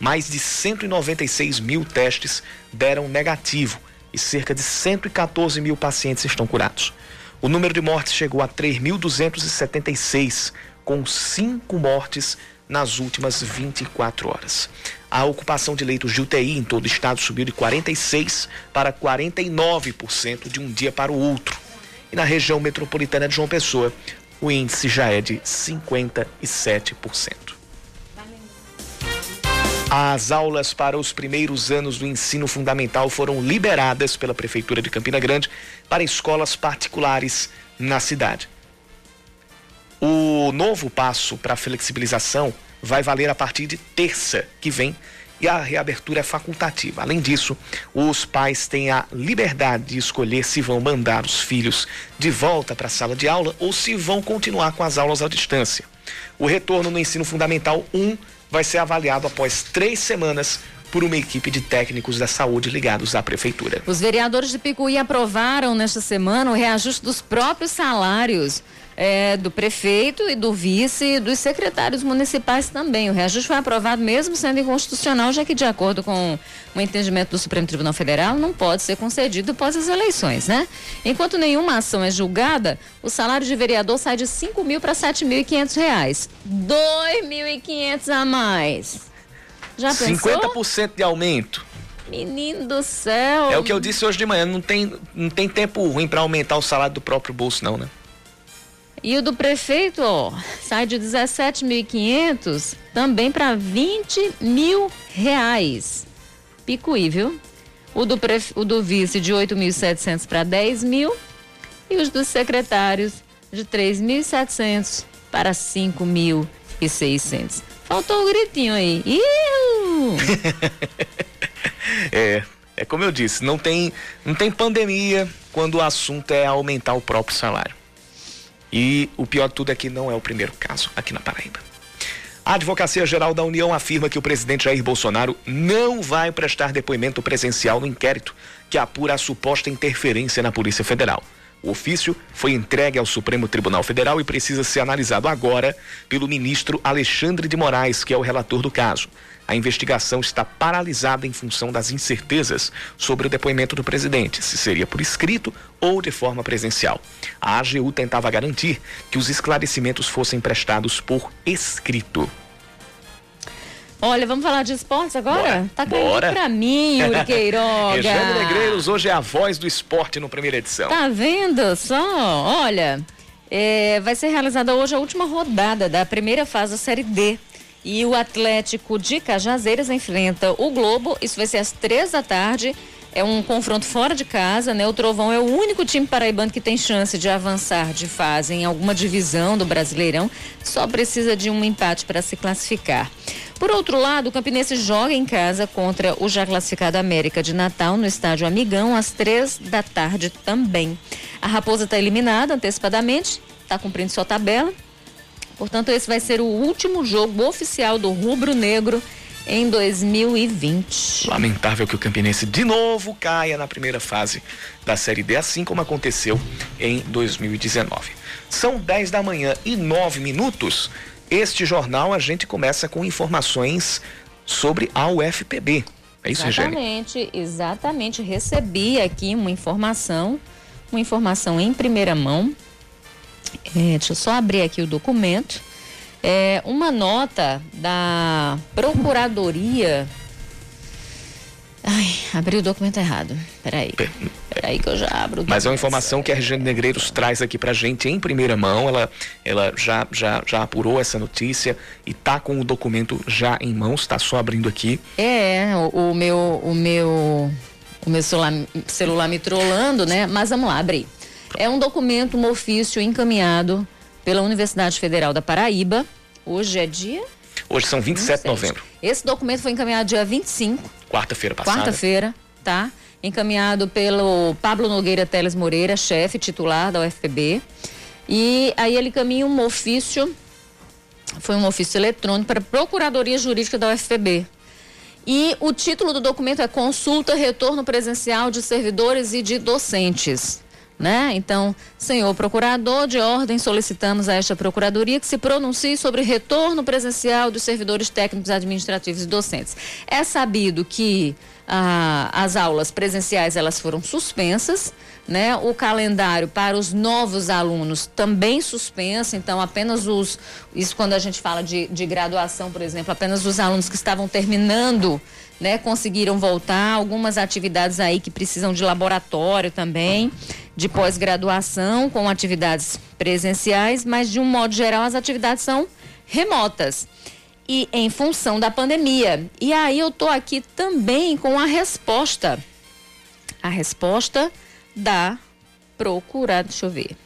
Mais de 196 mil testes deram negativo e cerca de 114 mil pacientes estão curados. O número de mortes chegou a 3.276, com cinco mortes nas últimas 24 horas. A ocupação de leitos de UTI em todo o estado subiu de 46% para 49% de um dia para o outro. Na região metropolitana de João Pessoa, o índice já é de 57%. As aulas para os primeiros anos do ensino fundamental foram liberadas pela Prefeitura de Campina Grande para escolas particulares na cidade. O novo passo para a flexibilização vai valer a partir de terça que vem e a reabertura é facultativa. Além disso, os pais têm a liberdade de escolher se vão mandar os filhos de volta para a sala de aula ou se vão continuar com as aulas à distância. O retorno no ensino fundamental 1 vai ser avaliado após três semanas por uma equipe de técnicos da saúde ligados à prefeitura. Os vereadores de Picuí aprovaram nesta semana o reajuste dos próprios salários é, do prefeito e do vice e dos secretários municipais também. O reajuste foi aprovado mesmo sendo inconstitucional, já que, de acordo com o entendimento do Supremo Tribunal Federal, não pode ser concedido após as eleições, né? Enquanto nenhuma ação é julgada, o salário de vereador sai de 5 mil para 7.500 reais. 2.500 a mais. Já pensou? 50% de aumento. Menino do céu. É o que eu disse hoje de manhã, não tem, não tem tempo ruim para aumentar o salário do próprio bolso não, né? E o do prefeito, ó, sai de 17.500 também para 20 mil reais. Picuí, viu? O do, pref... o do vice de 8.700 para 10 mil e os dos secretários de 3.700 para 5.600. Faltou o gritinho aí. é, é como eu disse, não tem, não tem pandemia quando o assunto é aumentar o próprio salário. E o pior de tudo é que não é o primeiro caso aqui na Paraíba. A Advocacia Geral da União afirma que o presidente Jair Bolsonaro não vai prestar depoimento presencial no inquérito que apura a suposta interferência na Polícia Federal. O ofício foi entregue ao Supremo Tribunal Federal e precisa ser analisado agora pelo ministro Alexandre de Moraes, que é o relator do caso. A investigação está paralisada em função das incertezas sobre o depoimento do presidente, se seria por escrito ou de forma presencial. A AGU tentava garantir que os esclarecimentos fossem prestados por escrito. Olha, vamos falar de esportes agora? Bora. Tá caindo pra mim, Yuri Queiroga. Rejane Negreiros hoje é a voz do esporte no primeira edição. Tá vendo só? Olha, é, vai ser realizada hoje a última rodada da primeira fase da Série D e o Atlético de Cajazeiras enfrenta o Globo. Isso vai ser às três da tarde. É um confronto fora de casa, né? O Trovão é o único time paraibano que tem chance de avançar de fase em alguma divisão do Brasileirão. Só precisa de um empate para se classificar. Por outro lado, o Campinense joga em casa contra o já classificado América de Natal no estádio Amigão às três da tarde também. A Raposa está eliminada antecipadamente, está cumprindo sua tabela Portanto, esse vai ser o último jogo oficial do Rubro Negro em 2020. Lamentável que o Campinense de novo caia na primeira fase da Série D, assim como aconteceu em 2019. São 10 da manhã e 9 minutos. este jornal a gente começa com informações sobre a UFPB. É isso, Exatamente, exatamente. Recebi aqui uma informação, uma informação em primeira mão. É, deixa eu só abrir aqui o documento. É uma nota da Procuradoria Ai, abri o documento errado. Peraí. Peraí que eu já abro. Mas é uma informação que a Regiane Negreiros traz aqui pra gente em primeira mão. Ela, ela já, já, já apurou essa notícia e tá com o documento já em mãos, tá só abrindo aqui. É, o, o meu, o meu, o meu celular, celular me trollando, né? Mas vamos lá, abri. É um documento, um ofício encaminhado pela Universidade Federal da Paraíba. Hoje é dia Hoje são 27 de novembro. Esse documento foi encaminhado dia 25. Quarta-feira passada. Quarta-feira, tá? Encaminhado pelo Pablo Nogueira Teles Moreira, chefe titular da UFPB. E aí ele caminha um ofício, foi um ofício eletrônico para a Procuradoria Jurídica da UFPB. E o título do documento é Consulta Retorno Presencial de Servidores e de Docentes né? Então, senhor procurador de ordem, solicitamos a esta procuradoria que se pronuncie sobre retorno presencial dos servidores técnicos administrativos e docentes. É sabido que ah, as aulas presenciais elas foram suspensas, né? O calendário para os novos alunos também suspenso, então apenas os, isso quando a gente fala de, de graduação, por exemplo, apenas os alunos que estavam terminando né, conseguiram voltar, algumas atividades aí que precisam de laboratório também, de pós-graduação com atividades presenciais, mas de um modo geral as atividades são remotas. E em função da pandemia. E aí eu tô aqui também com a resposta. A resposta da procurar, deixa eu ver.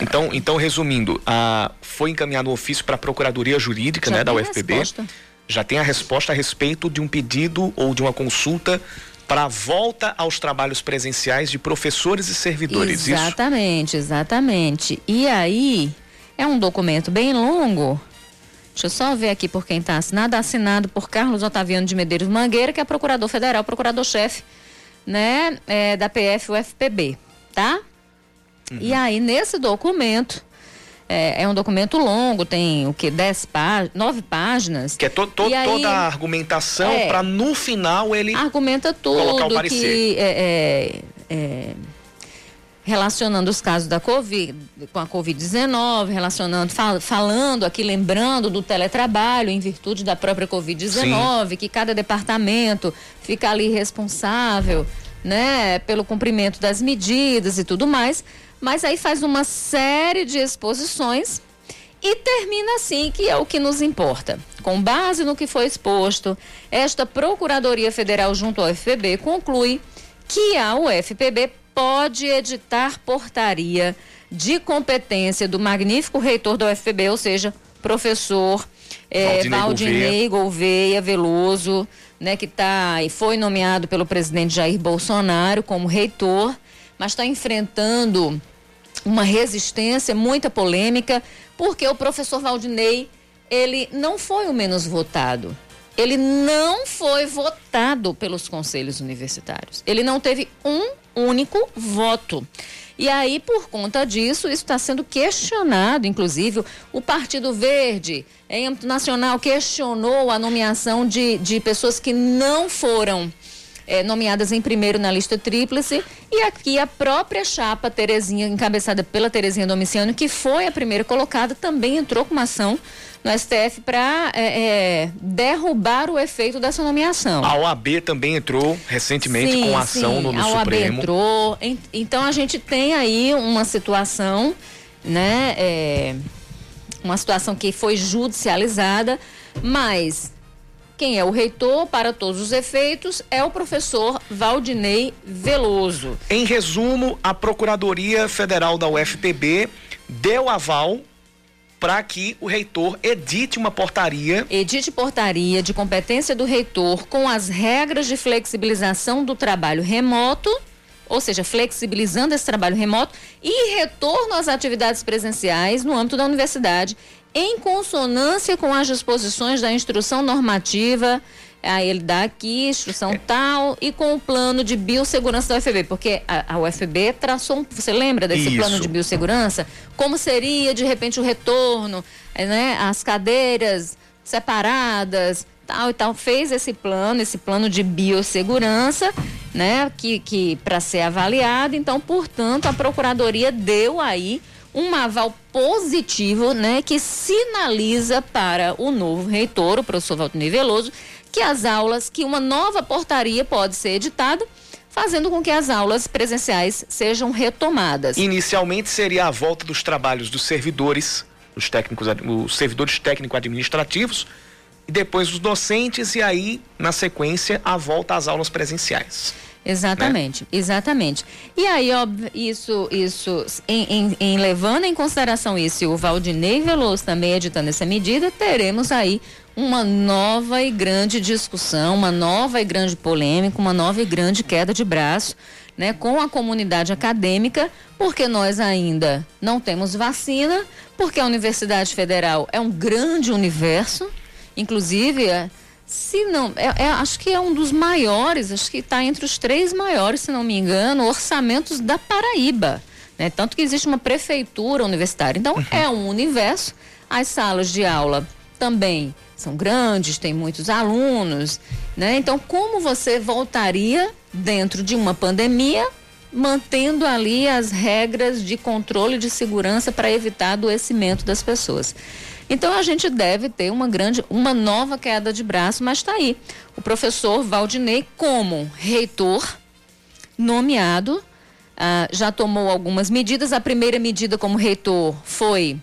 Então, então resumindo, a, foi encaminhado um ofício para a Procuradoria Jurídica né, da UFPB. Resposta já tem a resposta a respeito de um pedido ou de uma consulta para a volta aos trabalhos presenciais de professores e servidores. Exatamente, isso? exatamente. E aí, é um documento bem longo. Deixa eu só ver aqui por quem está assinado. Assinado por Carlos Otaviano de Medeiros Mangueira, que é procurador federal, procurador-chefe né, é, da PF-UFPB, tá? Uhum. E aí, nesse documento, é, é, um documento longo, tem o que? Dez páginas, nove páginas. Que é to, to, aí, toda a argumentação é, para no final ele argumenta tudo que é, é, é, relacionando os casos da Covid, com a Covid-19, relacionando, fal, falando aqui, lembrando do teletrabalho em virtude da própria Covid-19, que cada departamento fica ali responsável, né, pelo cumprimento das medidas e tudo mais. Mas aí faz uma série de exposições e termina assim, que é o que nos importa. Com base no que foi exposto, esta Procuradoria Federal junto ao FPB conclui que a UFPB pode editar portaria de competência do magnífico reitor da UFPB, ou seja, professor é, Valdinei, Gouveia. Gouveia Veloso, né, que tá e foi nomeado pelo presidente Jair Bolsonaro como reitor mas está enfrentando uma resistência, muita polêmica, porque o professor Valdinei, ele não foi o menos votado. Ele não foi votado pelos conselhos universitários. Ele não teve um único voto. E aí, por conta disso, isso está sendo questionado. Inclusive, o Partido Verde, em âmbito nacional, questionou a nomeação de, de pessoas que não foram é, nomeadas em primeiro na lista tríplice. E aqui a própria chapa Terezinha, encabeçada pela Terezinha Domiciano, que foi a primeira colocada, também entrou com uma ação no STF para é, é, derrubar o efeito dessa nomeação. A OAB também entrou recentemente sim, com ação sim, no, no a OAB Supremo. entrou. Então a gente tem aí uma situação, né? É, uma situação que foi judicializada, mas quem é o reitor, para todos os efeitos, é o professor Valdinei Veloso. Em resumo, a Procuradoria Federal da UFPB deu aval para que o reitor edite uma portaria. Edite portaria de competência do reitor com as regras de flexibilização do trabalho remoto, ou seja, flexibilizando esse trabalho remoto e retorno às atividades presenciais no âmbito da universidade em consonância com as disposições da instrução normativa Aí ele dá aqui, instrução é. tal, e com o plano de biossegurança da UFB, porque a, a UFB traçou, você lembra desse Isso. plano de biossegurança? Como seria, de repente, o retorno, eh, né? As cadeiras separadas, tal e tal, fez esse plano, esse plano de biossegurança, né, que, que para ser avaliado. Então, portanto, a procuradoria deu aí um aval positivo, né, que sinaliza para o novo reitor, o professor Valdir Veloso, que as aulas, que uma nova portaria pode ser editada, fazendo com que as aulas presenciais sejam retomadas. Inicialmente seria a volta dos trabalhos dos servidores, os técnicos, os servidores técnico-administrativos, e depois os docentes e aí, na sequência, a volta às aulas presenciais. Exatamente, né? exatamente. E aí, óbvio, isso, isso em, em, em, levando em consideração isso, o Valdinei Veloso também editando essa medida, teremos aí uma nova e grande discussão, uma nova e grande polêmica, uma nova e grande queda de braço, né, com a comunidade acadêmica, porque nós ainda não temos vacina, porque a Universidade Federal é um grande universo, inclusive é, se não, é, é, acho que é um dos maiores, acho que está entre os três maiores, se não me engano, orçamentos da Paraíba. Né? Tanto que existe uma prefeitura universitária. Então, uhum. é um universo. As salas de aula também são grandes, tem muitos alunos. Né? Então, como você voltaria dentro de uma pandemia, mantendo ali as regras de controle de segurança para evitar adoecimento das pessoas? Então a gente deve ter uma grande, uma nova queda de braço, mas está aí. O professor Valdinei, como reitor nomeado, ah, já tomou algumas medidas. A primeira medida como reitor foi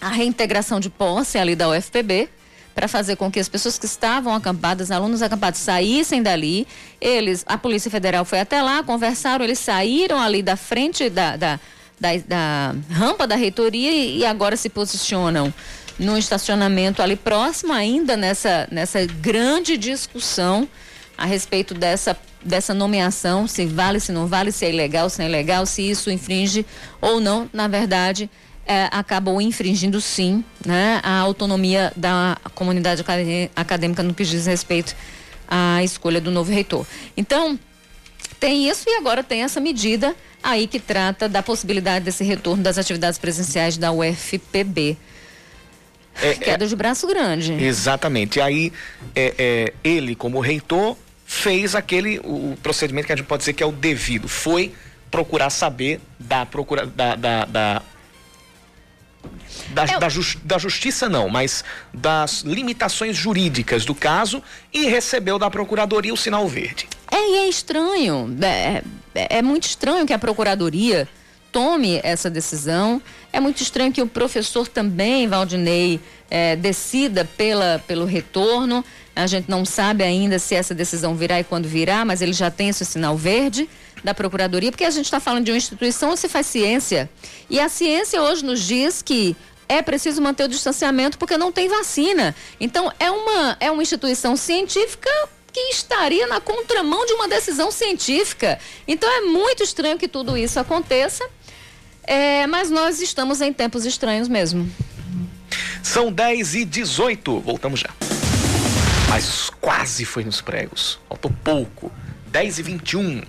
a reintegração de posse ali da UFPB, para fazer com que as pessoas que estavam acampadas, alunos acampados, saíssem dali. Eles, a Polícia Federal foi até lá, conversaram, eles saíram ali da frente da, da, da, da rampa da reitoria e, e agora se posicionam no estacionamento ali próximo ainda nessa, nessa grande discussão a respeito dessa, dessa nomeação, se vale, se não vale, se é ilegal, se não é ilegal, se isso infringe ou não. Na verdade, é, acabou infringindo sim né, a autonomia da comunidade acadêmica no que diz respeito à escolha do novo reitor. Então, tem isso e agora tem essa medida aí que trata da possibilidade desse retorno das atividades presenciais da UFPB. É, Queda é, de braço grande. Exatamente. E aí, é, é, ele, como reitor, fez aquele o procedimento que a gente pode dizer que é o devido. Foi procurar saber da procura da, da, da da, Eu... da, just, da, justiça não, mas das limitações jurídicas do caso e recebeu da procuradoria o sinal verde. É, e é estranho, é, é, é muito estranho que a procuradoria tome essa decisão. É muito estranho que o professor também, Valdinei, é, decida pela, pelo retorno. A gente não sabe ainda se essa decisão virá e quando virá, mas ele já tem esse sinal verde da Procuradoria, porque a gente está falando de uma instituição onde se faz ciência. E a ciência hoje nos diz que é preciso manter o distanciamento porque não tem vacina. Então, é uma, é uma instituição científica que estaria na contramão de uma decisão científica. Então, é muito estranho que tudo isso aconteça. É, mas nós estamos em tempos estranhos mesmo. São 10 e 18. Voltamos já. Mas quase foi nos pregos. Faltou pouco. 10 e 21.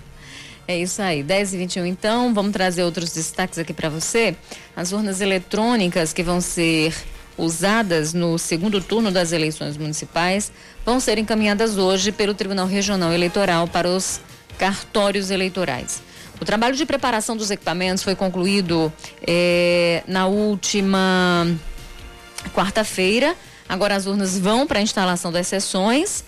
É isso aí, 10 e 21. Então, vamos trazer outros destaques aqui para você. As urnas eletrônicas que vão ser usadas no segundo turno das eleições municipais vão ser encaminhadas hoje pelo Tribunal Regional Eleitoral para os cartórios eleitorais. O trabalho de preparação dos equipamentos foi concluído eh, na última quarta-feira. Agora as urnas vão para a instalação das sessões.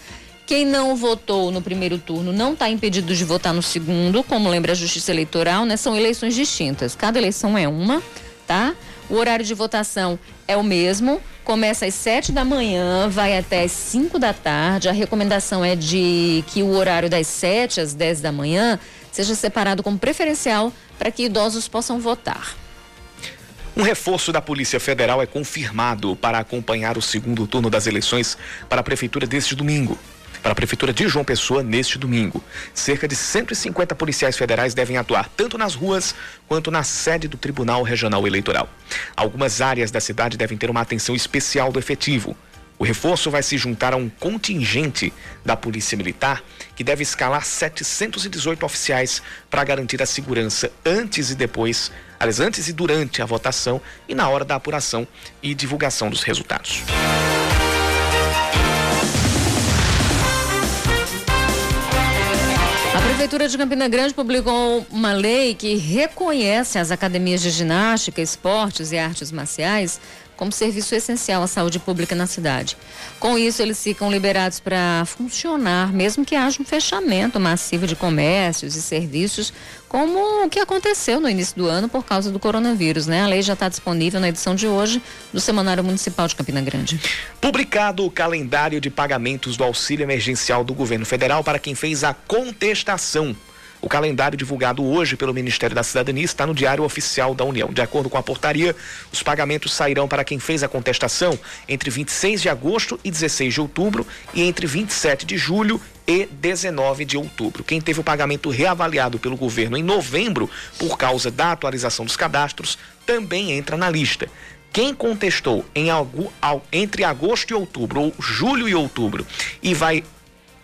Quem não votou no primeiro turno não está impedido de votar no segundo, como lembra a Justiça Eleitoral, né? São eleições distintas. Cada eleição é uma, tá? O horário de votação é o mesmo, começa às 7 da manhã, vai até às 5 da tarde. A recomendação é de que o horário das 7 às 10 da manhã seja separado como preferencial para que idosos possam votar. Um reforço da Polícia Federal é confirmado para acompanhar o segundo turno das eleições para a Prefeitura deste domingo. Para a Prefeitura de João Pessoa, neste domingo. Cerca de 150 policiais federais devem atuar tanto nas ruas quanto na sede do Tribunal Regional Eleitoral. Algumas áreas da cidade devem ter uma atenção especial do efetivo. O reforço vai se juntar a um contingente da Polícia Militar que deve escalar 718 oficiais para garantir a segurança antes e depois, aliás, antes e durante a votação e na hora da apuração e divulgação dos resultados. A Prefeitura de Campina Grande publicou uma lei que reconhece as academias de ginástica, esportes e artes marciais como serviço essencial à saúde pública na cidade. Com isso, eles ficam liberados para funcionar, mesmo que haja um fechamento massivo de comércios e serviços, como o que aconteceu no início do ano por causa do coronavírus. Né? A lei já está disponível na edição de hoje do Semanário Municipal de Campina Grande. Publicado o calendário de pagamentos do auxílio emergencial do governo federal para quem fez a contestação o calendário divulgado hoje pelo Ministério da Cidadania está no Diário Oficial da União. De acordo com a portaria, os pagamentos sairão para quem fez a contestação entre 26 de agosto e 16 de outubro e entre 27 de julho e 19 de outubro. Quem teve o pagamento reavaliado pelo governo em novembro por causa da atualização dos cadastros também entra na lista. Quem contestou em algo, entre agosto e outubro, ou julho e outubro, e vai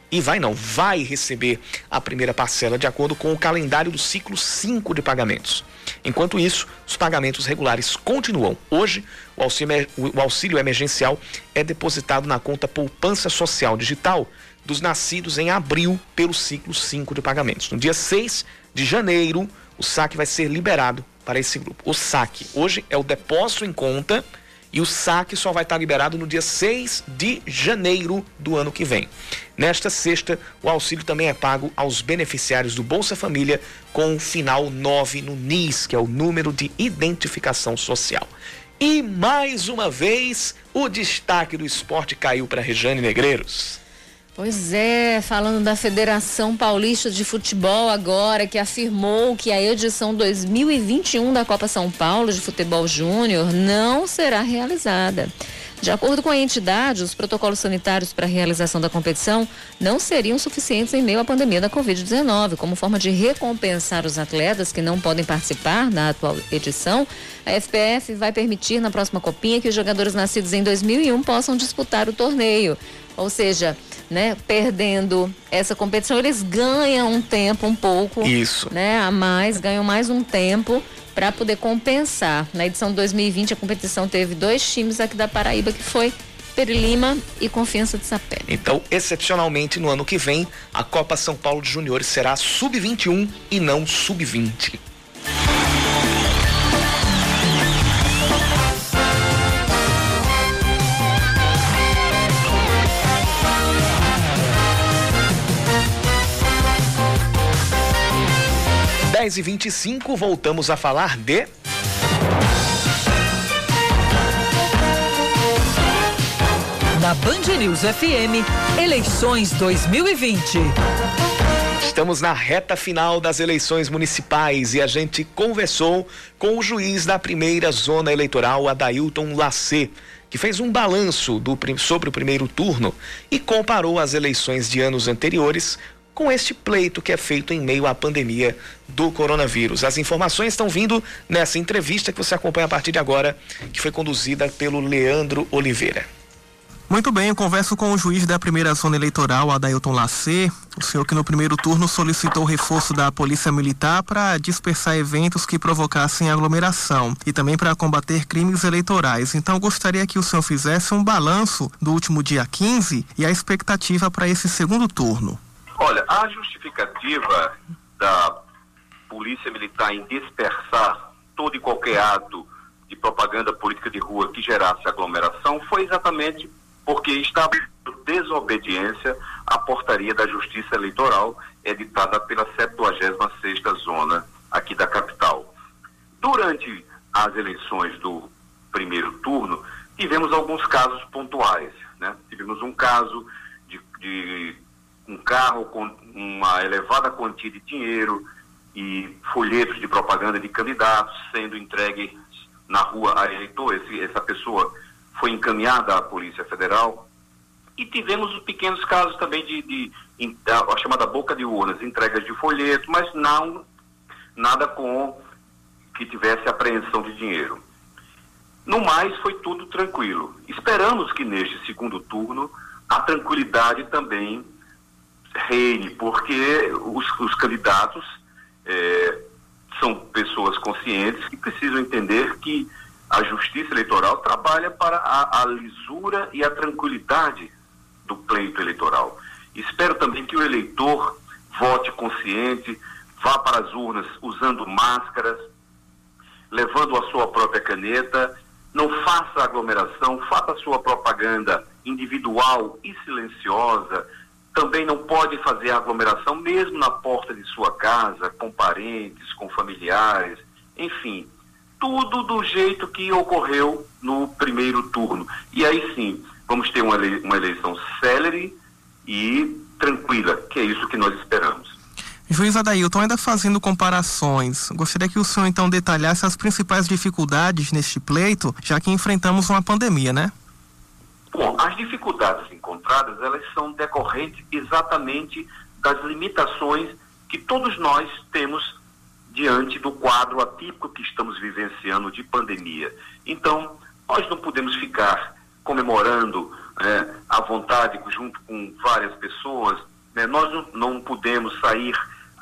e vai não, vai receber a primeira parcela de acordo com o calendário do ciclo 5 de pagamentos. Enquanto isso, os pagamentos regulares continuam. Hoje, o auxílio, o auxílio emergencial é depositado na conta Poupança Social Digital dos nascidos em abril pelo ciclo 5 de pagamentos. No dia 6 de janeiro, o saque vai ser liberado para esse grupo. O saque hoje é o depósito em conta e o saque só vai estar liberado no dia 6 de janeiro do ano que vem. Nesta sexta, o auxílio também é pago aos beneficiários do Bolsa Família com o final 9 no NIS, que é o número de identificação social. E mais uma vez, o destaque do esporte caiu para Rejane Negreiros. Pois é, falando da Federação Paulista de Futebol agora, que afirmou que a edição 2021 da Copa São Paulo de Futebol Júnior não será realizada. De acordo com a entidade, os protocolos sanitários para a realização da competição não seriam suficientes em meio à pandemia da Covid-19. Como forma de recompensar os atletas que não podem participar da atual edição, a FPF vai permitir na próxima Copinha que os jogadores nascidos em 2001 possam disputar o torneio. Ou seja, né, perdendo essa competição, eles ganham um tempo um pouco, Isso. né, a mais, ganham mais um tempo para poder compensar. Na edição 2020 a competição teve dois times aqui da Paraíba que foi Perilima e Confiança de Sapé. Então, excepcionalmente no ano que vem, a Copa São Paulo de Juniores será sub-21 e não sub-20. 10 e 25 voltamos a falar de. Na Band News FM, eleições 2020. Estamos na reta final das eleições municipais e a gente conversou com o juiz da primeira zona eleitoral, Adailton Lacê, que fez um balanço do, sobre o primeiro turno e comparou as eleições de anos anteriores com este pleito que é feito em meio à pandemia do coronavírus. As informações estão vindo nessa entrevista que você acompanha a partir de agora, que foi conduzida pelo Leandro Oliveira. Muito bem, eu converso com o juiz da primeira zona eleitoral, Adailton Lacê, o senhor que no primeiro turno solicitou o reforço da Polícia Militar para dispersar eventos que provocassem aglomeração e também para combater crimes eleitorais. Então, gostaria que o senhor fizesse um balanço do último dia 15 e a expectativa para esse segundo turno. Olha, a justificativa da Polícia Militar em dispersar todo e qualquer ato de propaganda política de rua que gerasse aglomeração foi exatamente porque estava desobediência à portaria da Justiça Eleitoral editada pela 76ª Zona aqui da capital. Durante as eleições do primeiro turno, tivemos alguns casos pontuais, né? Tivemos um caso de, de um carro com uma elevada quantia de dinheiro e folhetos de propaganda de candidatos sendo entregues na rua a eleitor. Esse, essa pessoa foi encaminhada à Polícia Federal. E tivemos pequenos casos também de, de, de a, a chamada boca de urnas, entregas de folhetos, mas não nada com que tivesse apreensão de dinheiro. No mais, foi tudo tranquilo. Esperamos que neste segundo turno a tranquilidade também reine, porque os, os candidatos é, são pessoas conscientes que precisam entender que a justiça eleitoral trabalha para a, a lisura e a tranquilidade do pleito eleitoral. Espero também que o eleitor vote consciente, vá para as urnas usando máscaras, levando a sua própria caneta não faça aglomeração, faça a sua propaganda individual e silenciosa. Também não pode fazer aglomeração mesmo na porta de sua casa, com parentes, com familiares, enfim, tudo do jeito que ocorreu no primeiro turno. E aí sim, vamos ter uma eleição célere e tranquila, que é isso que nós esperamos. Juiz Adailton, ainda fazendo comparações, gostaria que o senhor então detalhasse as principais dificuldades neste pleito, já que enfrentamos uma pandemia, né? Bom, as dificuldades encontradas, elas são decorrentes exatamente das limitações que todos nós temos diante do quadro atípico que estamos vivenciando de pandemia. Então, nós não podemos ficar comemorando é, à vontade junto com várias pessoas, né? nós não, não podemos sair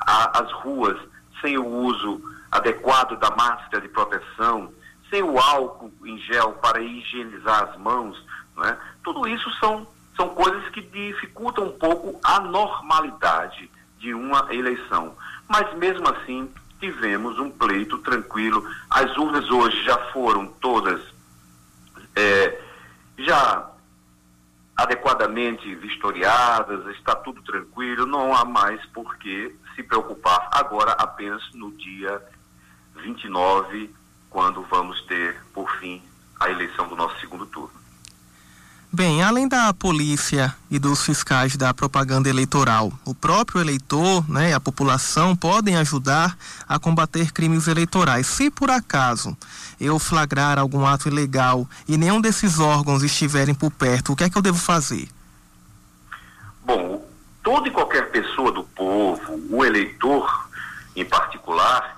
as ruas sem o uso adequado da máscara de proteção, sem o álcool em gel para higienizar as mãos, é? tudo isso são, são coisas que dificultam um pouco a normalidade de uma eleição. Mas mesmo assim, tivemos um pleito tranquilo. As urnas hoje já foram todas é, já adequadamente vistoriadas, está tudo tranquilo, não há mais por que se preocupar agora apenas no dia 29, quando vamos ter, por fim, a eleição do nosso segundo turno. Bem, além da polícia e dos fiscais da propaganda eleitoral, o próprio eleitor né, a população podem ajudar a combater crimes eleitorais. Se por acaso eu flagrar algum ato ilegal e nenhum desses órgãos estiverem por perto, o que é que eu devo fazer? Bom, toda e qualquer pessoa do povo, o eleitor em particular,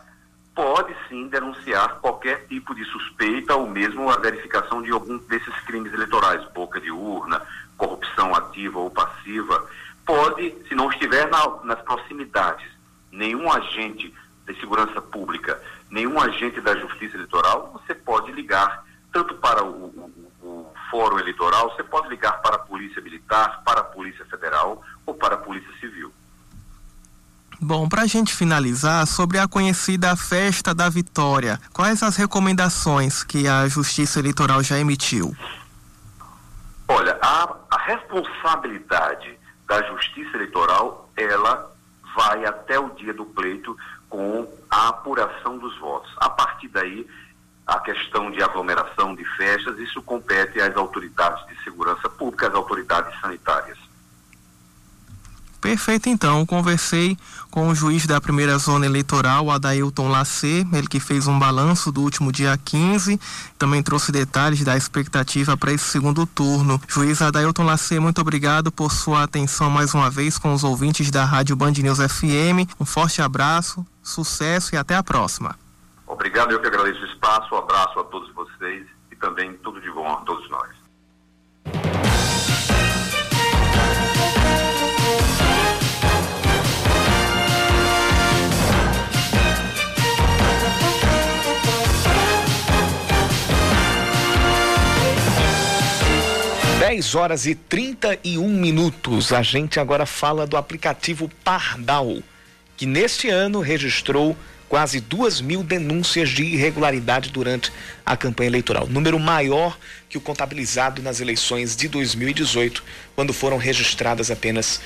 pode sim denunciar qualquer tipo de suspeita ou mesmo a verificação de algum desses crimes eleitorais, boca de urna, corrupção ativa ou passiva. Pode, se não estiver na, nas proximidades, nenhum agente de segurança pública, nenhum agente da justiça eleitoral, você pode ligar tanto para o, o, o fórum eleitoral, você pode ligar para a polícia militar, para a polícia federal ou para a Polícia Civil. Bom, para a gente finalizar, sobre a conhecida Festa da Vitória, quais as recomendações que a Justiça Eleitoral já emitiu? Olha, a, a responsabilidade da Justiça Eleitoral, ela vai até o dia do pleito com a apuração dos votos. A partir daí, a questão de aglomeração de festas, isso compete às autoridades de segurança pública, às autoridades sanitárias. Perfeito, então. Conversei com o juiz da primeira zona eleitoral, Adailton Lacê, ele que fez um balanço do último dia 15, também trouxe detalhes da expectativa para esse segundo turno. Juiz Adailton Lacê, muito obrigado por sua atenção mais uma vez com os ouvintes da Rádio Band News FM. Um forte abraço, sucesso e até a próxima. Obrigado, eu que agradeço o espaço, um abraço a todos vocês e também tudo de bom a todos nós. 10 horas e 31 minutos. A gente agora fala do aplicativo Pardal, que neste ano registrou quase duas mil denúncias de irregularidade durante a campanha eleitoral, número maior que o contabilizado nas eleições de 2018, quando foram registradas apenas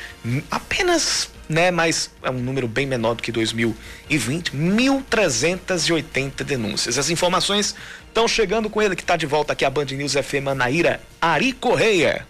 apenas, né, mas é um número bem menor do que 2020, 1.380 denúncias. As informações estão chegando com ele que está de volta aqui a Band News FM Naíra Ari Correia.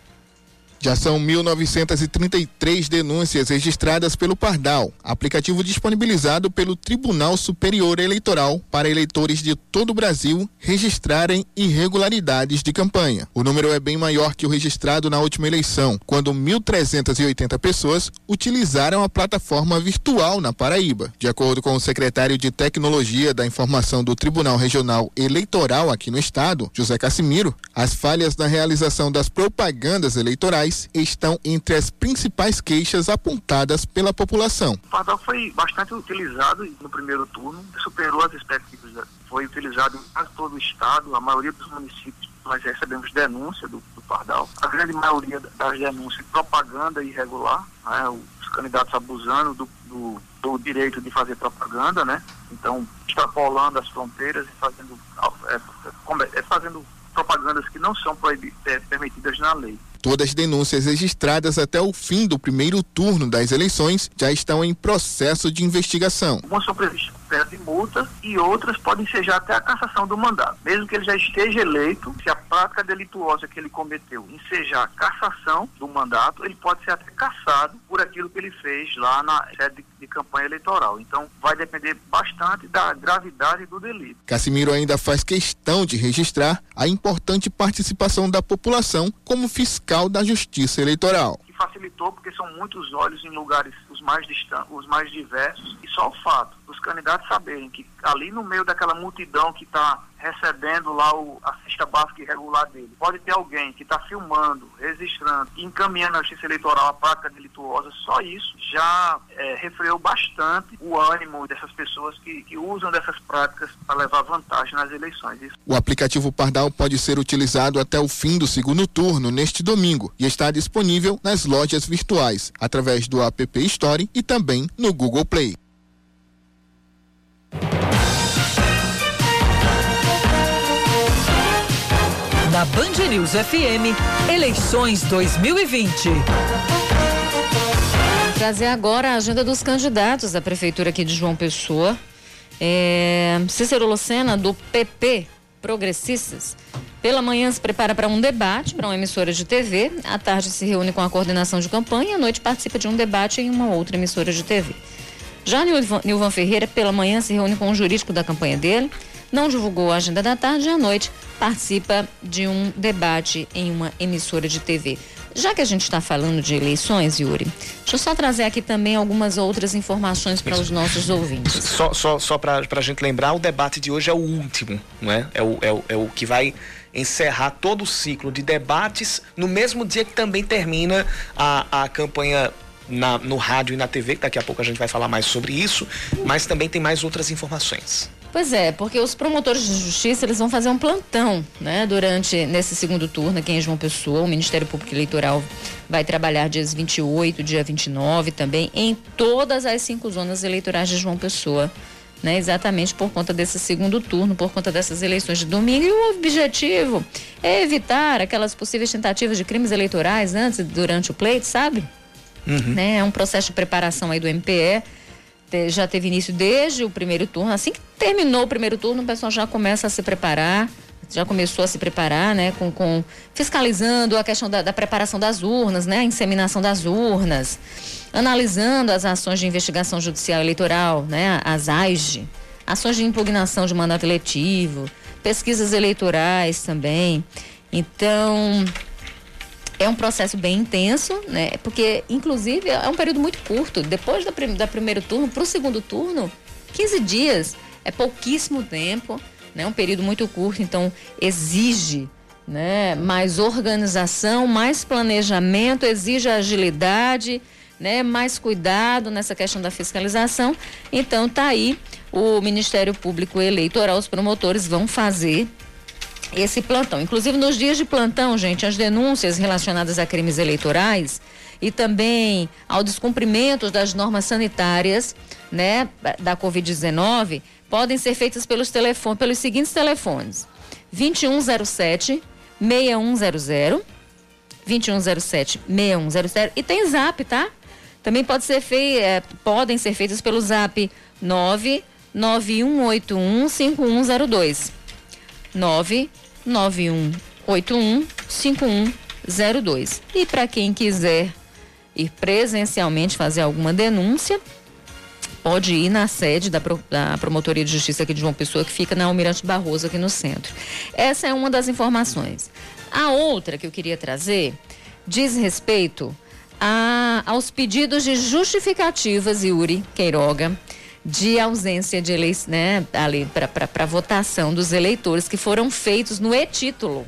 Já são 1.933 denúncias registradas pelo Pardal, aplicativo disponibilizado pelo Tribunal Superior Eleitoral para eleitores de todo o Brasil registrarem irregularidades de campanha. O número é bem maior que o registrado na última eleição, quando 1.380 pessoas utilizaram a plataforma virtual na Paraíba. De acordo com o secretário de Tecnologia da Informação do Tribunal Regional Eleitoral aqui no estado, José Cassimiro, as falhas na realização das propagandas eleitorais estão entre as principais queixas apontadas pela população. O pardal foi bastante utilizado no primeiro turno, superou as expectativas. Foi utilizado em quase todo o estado, a maioria dos municípios nós recebemos denúncia do, do Pardal. A grande maioria das denúncias propaganda irregular, né, os candidatos abusando do, do, do, direito de fazer propaganda, né? Então, extrapolando as fronteiras e fazendo, é, é, é fazendo propagandas que não são é, permitidas na lei. Todas as denúncias registradas até o fim do primeiro turno das eleições já estão em processo de investigação. Pena de multa e outras podem ser já até a cassação do mandato. Mesmo que ele já esteja eleito, se a prática delituosa que ele cometeu ensejar a cassação do mandato, ele pode ser até cassado por aquilo que ele fez lá na sede de, campanha eleitoral. Então, vai depender bastante da gravidade do delito. Casimiro ainda faz questão de registrar a importante participação da população como fiscal da Justiça Eleitoral. Que facilitou porque são muitos olhos em lugares mais distantes, os mais diversos e só o fato dos candidatos saberem que ali no meio daquela multidão que está recebendo lá o, a cesta básica irregular dele. Pode ter alguém que está filmando, registrando, encaminhando a justiça eleitoral a prática delituosa, só isso já é, refreou bastante o ânimo dessas pessoas que, que usam dessas práticas para levar vantagem nas eleições. Isso. O aplicativo Pardal pode ser utilizado até o fim do segundo turno neste domingo e está disponível nas lojas virtuais, através do app Store e também no Google Play. Na Band News FM, eleições 2020. Trazer agora a agenda dos candidatos da Prefeitura aqui de João Pessoa. É, Cícero Lucena, do PP Progressistas, pela manhã se prepara para um debate para uma emissora de TV, à tarde se reúne com a coordenação de campanha, à noite participa de um debate em uma outra emissora de TV. Já Nilvan Ferreira, pela manhã, se reúne com o jurídico da campanha dele, não divulgou a agenda da tarde e à noite participa de um debate em uma emissora de TV. Já que a gente está falando de eleições, Yuri, deixa eu só trazer aqui também algumas outras informações para os nossos ouvintes. Só, só, só para a gente lembrar, o debate de hoje é o último, não é? É o, é o, é o que vai encerrar todo o ciclo de debates no mesmo dia que também termina a, a campanha na, no rádio e na TV, que daqui a pouco a gente vai falar mais sobre isso, mas também tem mais outras informações. Pois é, porque os promotores de justiça eles vão fazer um plantão, né? Durante nesse segundo turno aqui em João Pessoa, o Ministério Público Eleitoral vai trabalhar dias 28, dia 29 também em todas as cinco zonas eleitorais de João Pessoa. Né, exatamente por conta desse segundo turno, por conta dessas eleições de domingo. E o objetivo é evitar aquelas possíveis tentativas de crimes eleitorais antes e durante o pleito, sabe? Uhum. Né, é um processo de preparação aí do MPE já teve início desde o primeiro turno. Assim que terminou o primeiro turno, o pessoal já começa a se preparar, já começou a se preparar, né, com, com fiscalizando a questão da, da, preparação das urnas, né, a inseminação das urnas, analisando as ações de investigação judicial eleitoral, né, as AIG, ações de impugnação de mandato eletivo, pesquisas eleitorais também. Então, é um processo bem intenso, né? Porque, inclusive, é um período muito curto. Depois da, da primeiro turno para o segundo turno, 15 dias. É pouquíssimo tempo, né? Um período muito curto, então exige né? mais organização, mais planejamento, exige agilidade, né? mais cuidado nessa questão da fiscalização. Então, tá aí o Ministério Público Eleitoral, os promotores vão fazer esse plantão. Inclusive, nos dias de plantão, gente, as denúncias relacionadas a crimes eleitorais e também ao descumprimento das normas sanitárias, né, da Covid-19, podem ser feitas pelos telefones, pelos seguintes telefones: 2107 6100 2107 6100 e tem Zap, tá? Também pode ser fei, é, podem ser feitas pelo Zap 99181 5102. 99181 5102. 02. E para quem quiser ir presencialmente fazer alguma denúncia, pode ir na sede da, da, Promotoria de Justiça aqui de João Pessoa, que fica na Almirante Barroso, aqui no centro. Essa é uma das informações. A outra que eu queria trazer diz respeito a, aos pedidos de justificativas, Yuri Queiroga, de ausência de eleição, né, ali para votação dos eleitores que foram feitos no e-título.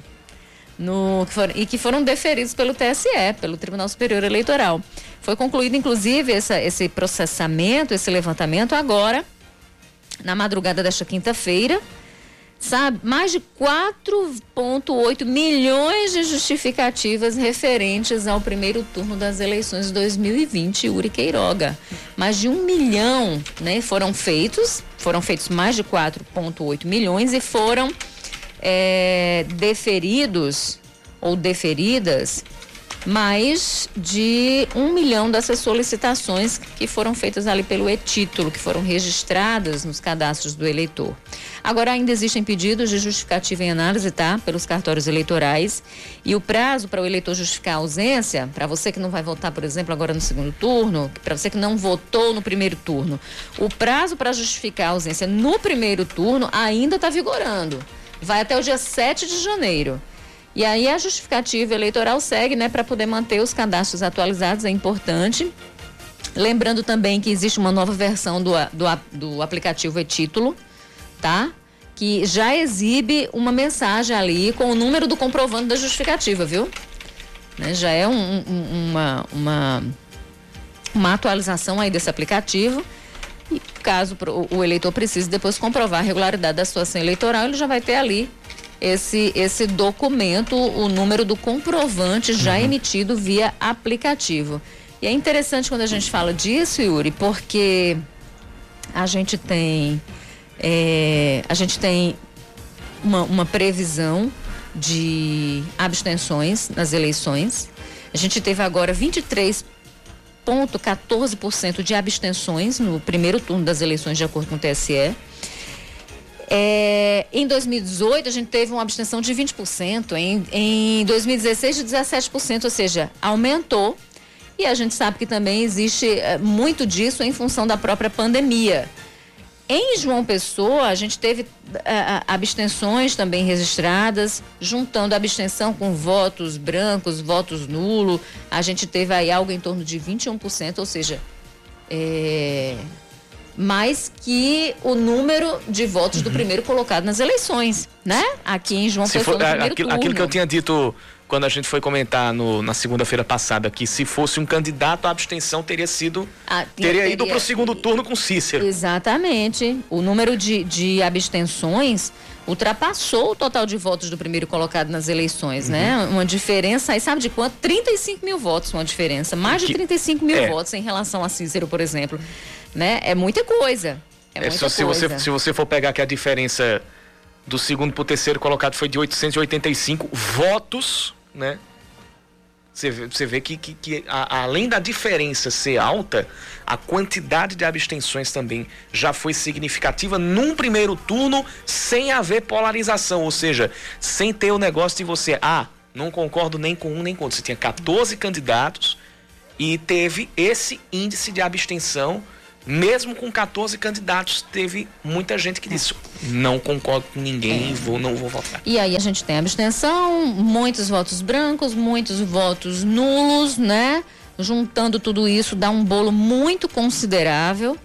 No, que e que foram deferidos pelo TSE, pelo Tribunal Superior Eleitoral. Foi concluído, inclusive, essa, esse processamento, esse levantamento agora, na madrugada desta quinta-feira, sabe? Mais de 4,8 milhões de justificativas referentes ao primeiro turno das eleições de 2020, Uri Queiroga. Mais de um milhão, né? Foram feitos, foram feitos mais de 4,8 milhões e foram é, deferidos ou deferidas mais de um milhão dessas solicitações que foram feitas ali pelo e-título, que foram registradas nos cadastros do eleitor. Agora ainda existem pedidos de justificativa em análise, tá? Pelos cartórios eleitorais. E o prazo para o eleitor justificar a ausência, para você que não vai votar, por exemplo, agora no segundo turno, para você que não votou no primeiro turno, o prazo para justificar a ausência no primeiro turno ainda está vigorando. Vai até o dia 7 de janeiro. E aí a justificativa eleitoral segue, né, para poder manter os cadastros atualizados, é importante. Lembrando também que existe uma nova versão do, do, do aplicativo e-título, tá? Que já exibe uma mensagem ali com o número do comprovante da justificativa, viu? Né? Já é um, um, uma, uma, uma atualização aí desse aplicativo. E caso o eleitor precise depois comprovar a regularidade da situação eleitoral, ele já vai ter ali esse, esse documento, o número do comprovante já uhum. emitido via aplicativo. E é interessante quando a gente fala disso, Yuri, porque a gente tem é, a gente tem uma, uma previsão de abstenções nas eleições. A gente teve agora 23,14% de abstenções no primeiro turno das eleições, de acordo com o TSE. É, em 2018, a gente teve uma abstenção de 20%, em, em 2016, de 17%, ou seja, aumentou. E a gente sabe que também existe é, muito disso em função da própria pandemia. Em João Pessoa, a gente teve é, abstenções também registradas, juntando abstenção com votos brancos, votos nulo. A gente teve aí algo em torno de 21%, ou seja, é, mais que o número de votos uhum. do primeiro colocado nas eleições, né? Aqui em João se Pessoa, for, aquilo, aquilo, que eu tinha dito quando a gente foi comentar no, na segunda-feira passada que se fosse um candidato a abstenção teria sido ah, teria, teria ido para o segundo turno com Cícero. Exatamente. O número de, de abstenções ultrapassou o total de votos do primeiro colocado nas eleições, né? uhum. né? Uma diferença, aí sabe de quanto? 35 mil votos, uma diferença. Mais de 35 mil é. votos em relação a Cícero, por exemplo né? É muita coisa. É, é muita se, coisa. Você, se você for pegar que a diferença do segundo para o terceiro colocado foi de 885 votos, né? Você vê, você vê que, que, que a, além da diferença ser alta, a quantidade de abstenções também já foi significativa num primeiro turno sem haver polarização, ou seja, sem ter o negócio de você, ah, não concordo nem com um nem com outro. Você tinha 14 candidatos e teve esse índice de abstenção mesmo com 14 candidatos, teve muita gente que disse: não concordo com ninguém, é. vou, não vou votar. E aí a gente tem abstenção, muitos votos brancos, muitos votos nulos, né? Juntando tudo isso, dá um bolo muito considerável.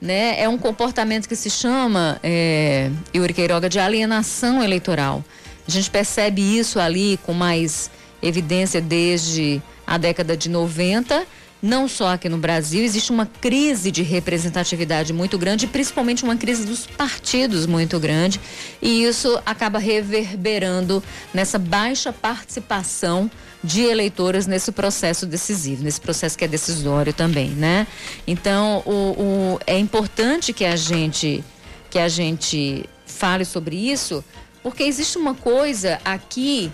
Né? É um comportamento que se chama, é, Yuri Queiroga, de alienação eleitoral. A gente percebe isso ali com mais evidência desde a década de 90 não só aqui no Brasil, existe uma crise de representatividade muito grande, principalmente uma crise dos partidos muito grande, e isso acaba reverberando nessa baixa participação de eleitores nesse processo decisivo, nesse processo que é decisório também, né? Então, o, o, é importante que a gente que a gente fale sobre isso, porque existe uma coisa aqui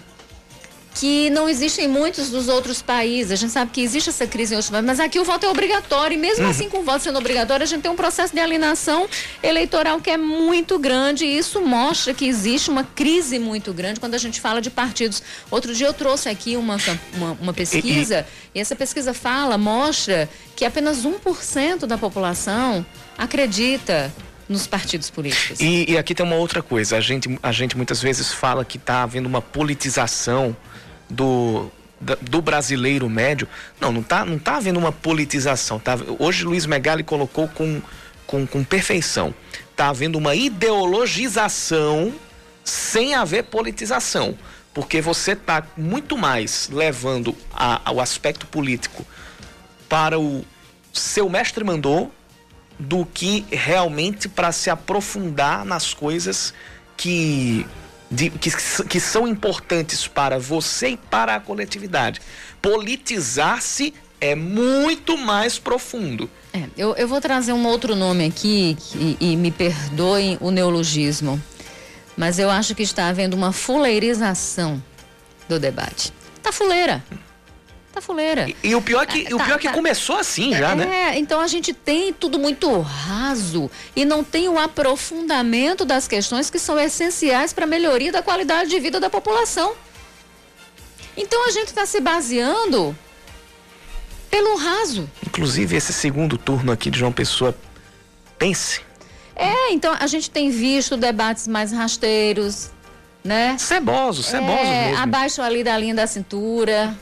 que não existem em muitos dos outros países. A gente sabe que existe essa crise em outros países, mas aqui o voto é obrigatório. E mesmo uhum. assim, com o voto sendo obrigatório, a gente tem um processo de alienação eleitoral que é muito grande. E isso mostra que existe uma crise muito grande quando a gente fala de partidos. Outro dia eu trouxe aqui uma, uma, uma pesquisa, e, essa pesquisa fala, mostra que apenas 1% da população acredita nos partidos políticos. E, e, aqui tem uma outra coisa. A gente, a gente muitas vezes fala que está havendo uma politização do, do brasileiro médio. Não, não está não tá havendo uma politização. Tá, hoje Luiz Megali colocou com, com, com perfeição. Está havendo uma ideologização sem haver politização. Porque você está muito mais levando a, o aspecto político para o seu mestre mandou do que realmente para se aprofundar nas coisas que de, que, que são importantes para você e para a coletividade. Politizar-se é muito mais profundo. É, eu, eu vou trazer um outro nome aqui que, e me perdoem o neologismo, mas eu acho que está havendo uma fuleirização do debate. Tá fuleira. Tá fuleira. E, e o pior é que, tá, o pior é que tá, começou assim já, é, né? É, então a gente tem tudo muito raso e não tem o aprofundamento das questões que são essenciais para a melhoria da qualidade de vida da população. Então a gente está se baseando pelo raso. Inclusive esse segundo turno aqui de João Pessoa, pense. É, então a gente tem visto debates mais rasteiros, né? Cebosos, cebosos é, mesmo. Abaixo ali da linha da cintura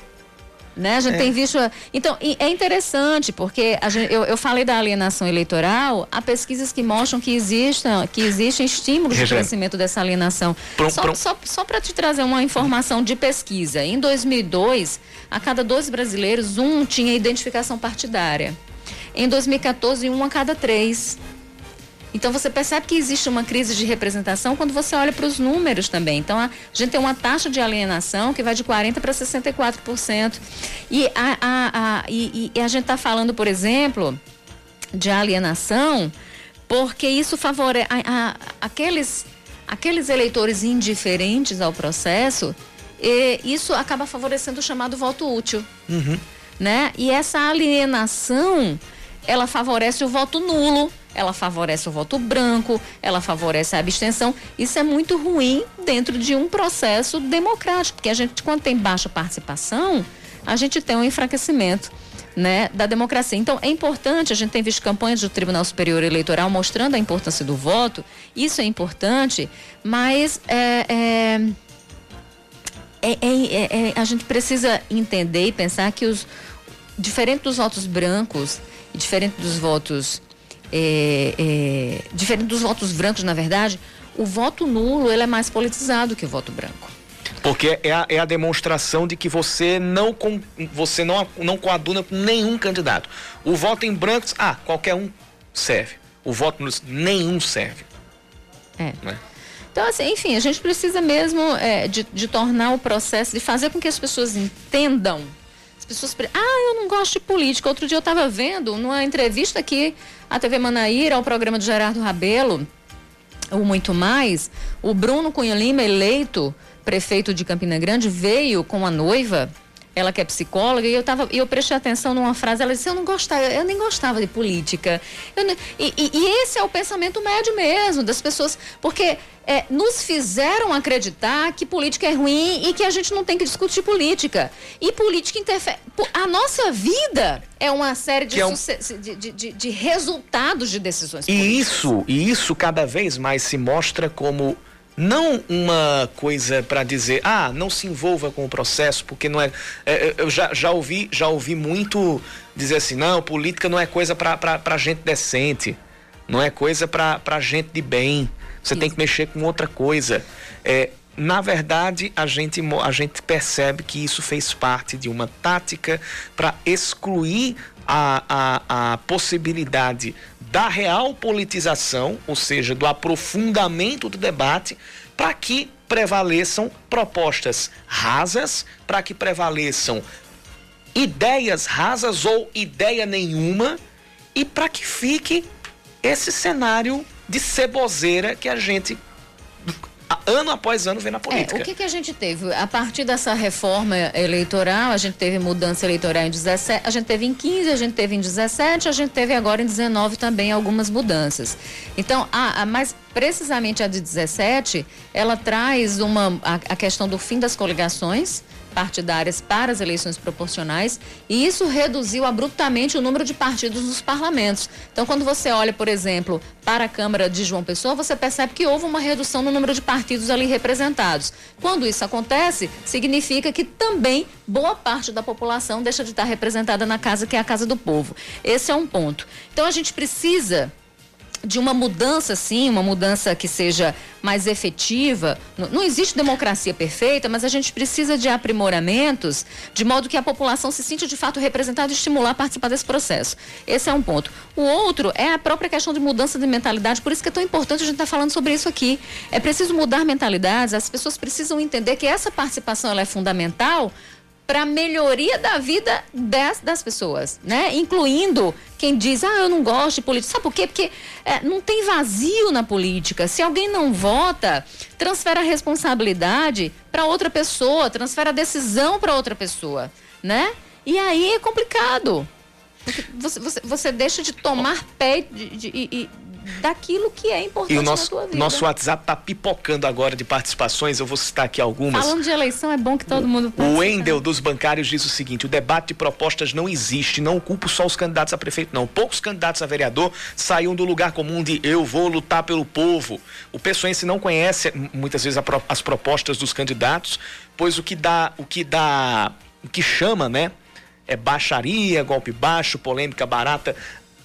né? A gente é. tem visto. Então, é interessante, porque gente, eu, eu, falei da alienação eleitoral, há pesquisas que mostram que existem, que existem estímulos de crescimento dessa alienação. Pronto, só só, só para te trazer uma informação de pesquisa. Em 2002, a cada dois brasileiros, um tinha identificação partidária. Em 2014, um a cada três. Então você percebe que existe uma crise de representação quando você olha para os números também. Então a gente tem uma taxa de alienação que vai de 40% para 64%. E a, a, a, e, e a gente está falando, por exemplo, de alienação, porque isso favorece aqueles, aqueles eleitores indiferentes ao processo, e isso acaba favorecendo o chamado voto útil. Uhum. Né? E essa alienação, ela favorece o voto nulo ela favorece o voto branco, ela favorece a abstenção. Isso é muito ruim dentro de um processo democrático, porque a gente, quando tem baixa participação, a gente tem um enfraquecimento. Né, da democracia. Então, é importante, a gente tem visto campanhas do Tribunal Superior Eleitoral mostrando a importância do voto, isso é importante, mas é, é, é, é, é a gente precisa entender e pensar que os, diferente dos votos brancos, diferente dos votos é, é, diferente dos votos brancos, na verdade, o voto nulo ele é mais politizado que o voto branco. Porque é a, é a demonstração de que você não com, você não, não coaduna com nenhum candidato. O voto em brancos, ah, qualquer um serve. O voto nulo, nenhum serve. É. Né? Então, assim, enfim, a gente precisa mesmo é, de, de tornar o processo, de fazer com que as pessoas entendam pessoas. Ah, eu não gosto de política. Outro dia eu estava vendo numa entrevista aqui, a TV Manaíra, ao programa de Gerardo Rabelo, o Muito Mais, o Bruno Cunha Lima, eleito prefeito de Campina Grande, veio com a noiva ela que é psicóloga, e eu, tava, eu prestei atenção numa frase, ela disse, eu não gostava, eu nem gostava de política. Não, e, e, e, esse é o pensamento médio mesmo, das pessoas, porque é, nos fizeram acreditar que política é ruim e que a gente não tem que discutir política. E política interfere. A nossa vida é uma série de, é um... de, de, de, resultados de decisões. E políticas. isso, e isso cada vez mais se mostra como não uma coisa para dizer, ah, não se envolva com o processo, porque não é. é, é eu já, já, ouvi, já ouvi muito dizer assim, não, política não é coisa para gente decente, não é coisa para gente de bem. Você Isso. tem que mexer com outra coisa. É, na verdade, a gente, a gente percebe que isso fez parte de uma tática para excluir a, a, a possibilidade da real politização, ou seja, do aprofundamento do debate, para que prevaleçam propostas rasas, para que prevaleçam ideias rasas ou ideia nenhuma e para que fique esse cenário de ceboseira que a gente ano após ano vem na política. É, o que, que a gente teve? A partir dessa reforma eleitoral, a gente teve mudança eleitoral em 17, a gente teve em 15, a gente teve em 17, a gente teve agora em 19 também algumas mudanças. Então, a, a mais precisamente a de 17, ela traz uma a, a questão do fim das coligações partidárias para as eleições proporcionais e isso reduziu abruptamente o número de partidos nos parlamentos. Então, quando você olha, por exemplo, para a Câmara de João Pessoa, você percebe que houve uma redução no número de partidos ali representados. Quando isso acontece, significa que também boa parte da população deixa de estar representada na casa que é a casa do povo. Esse é um ponto. Então, a gente precisa de uma mudança, sim, uma mudança que seja mais efetiva. Não, existe democracia perfeita, mas a gente precisa de aprimoramentos de modo que a população se sinta de fato representada e estimular a participar desse processo. Esse é um ponto. O outro é a própria questão de mudança de mentalidade, por isso que é tão importante a gente estar tá falando sobre isso aqui. É preciso mudar mentalidades, as pessoas precisam entender que essa participação é fundamental para melhoria da vida das, das pessoas, né? Incluindo quem diz, ah, eu não gosto de política. Sabe por quê? Porque é, não tem vazio na política. Se alguém não vota, transfere a responsabilidade para outra pessoa, transfere a decisão para outra pessoa, né? E aí é complicado. Você, você, você deixa de tomar pé de, de, de, daquilo que é importante e o nosso, na tua vida. Nosso WhatsApp tá pipocando agora de participações, eu vou citar aqui algumas. Falando de eleição, é bom que todo mundo O Wendel dos bancários diz o seguinte: o debate de propostas não existe, não ocupa só os candidatos a prefeito, não. Poucos candidatos a vereador saíam do lugar comum de eu vou lutar pelo povo. O pessoense não conhece muitas vezes as propostas dos candidatos, pois o que dá, o que dá, o que chama, né? É baixaria, golpe baixo, polêmica barata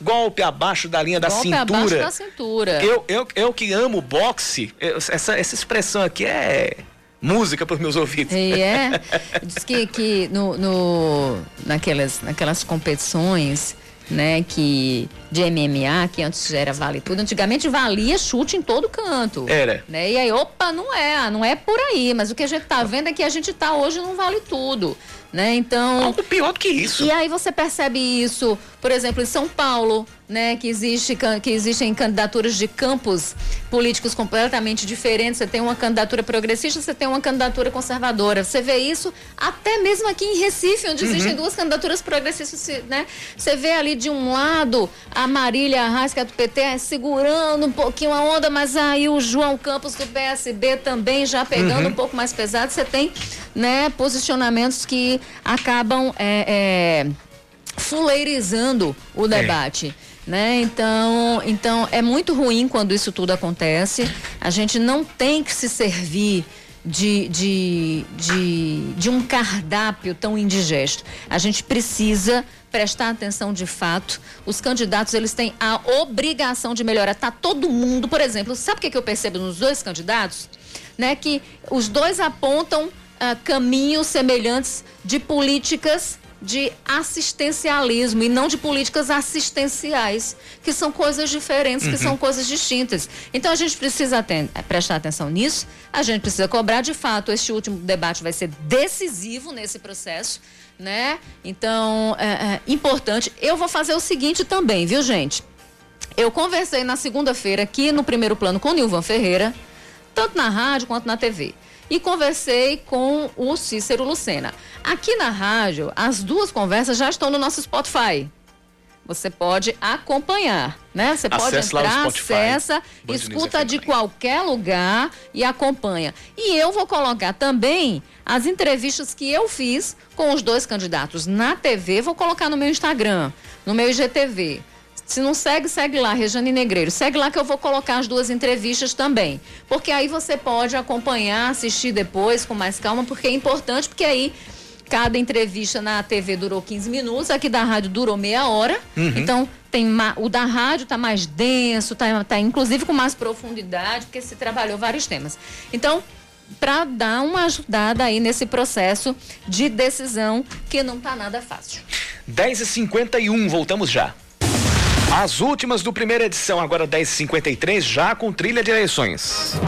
golpe abaixo da linha da golpe cintura. Abaixo da cintura. Eu, eu, eu que amo boxe, eu, essa, essa expressão aqui é música para os meus ouvidos. E é. Diz que, que no, no, naquelas, naquelas competições né, que de MMA, que antes era vale tudo, antigamente valia chute em todo canto. Era. Né? E aí, opa, não é, não é por aí, mas o que a gente tá vendo é que a gente tá hoje não vale tudo. Né? Então. Algo pior do que isso. E aí você percebe isso, por exemplo, em São Paulo, né? Que, existe, que existem candidaturas de campos políticos completamente diferentes. Você tem uma candidatura progressista, você tem uma candidatura conservadora. Você vê isso até mesmo aqui em Recife, onde uhum. existem duas candidaturas progressistas, né? Você vê ali de um lado a Marília Arraes, que é do PT, segurando um pouquinho a onda, mas aí o João Campos do PSB também já pegando uhum. um pouco mais pesado. Você tem né, posicionamentos que acabam é, é, fuleirizando o é. debate. É. Né? Então, então é muito ruim quando isso tudo acontece. A gente não tem que se servir de, de, de, de um cardápio tão indigesto. A gente precisa prestar atenção de fato. Os candidatos, eles têm a obrigação de melhorar. Tá todo mundo, por exemplo, sabe o que, que eu percebo nos dois candidatos? Né? Que os dois apontam uh, caminhos semelhantes de políticas de assistencialismo e não de políticas assistenciais, que são coisas diferentes, uhum. que são coisas distintas. Então a gente precisa eh, prestar atenção nisso, a gente precisa cobrar de fato. Este último debate vai ser decisivo nesse processo, né? Então é, é importante. Eu vou fazer o seguinte também, viu, gente? Eu conversei na segunda-feira aqui no primeiro plano com o Nilvan Ferreira, tanto na rádio quanto na TV e conversei com o Cícero Lucena. Aqui na rádio, as duas conversas já estão no nosso Spotify. Você pode acompanhar, né? Você pode entrar, acessa, Band escuta de qualquer lugar e acompanha. E eu vou colocar também as entrevistas que eu fiz com os dois candidatos na TV, vou colocar no meu Instagram, no meu IGTV. Se não segue, segue lá, Rejane Negreiro. Segue lá que eu vou colocar as duas entrevistas também. Porque aí você pode acompanhar, assistir depois com mais calma, porque é importante, porque aí cada entrevista na TV durou 15 minutos, aqui da rádio durou meia hora. Uhum. Então, tem o da rádio está mais denso, está tá inclusive com mais profundidade, porque se trabalhou vários temas. Então, para dar uma ajudada aí nesse processo de decisão que não está nada fácil. 10h51, voltamos já. As últimas do primeira edição, agora 10h53, já com trilha de eleições.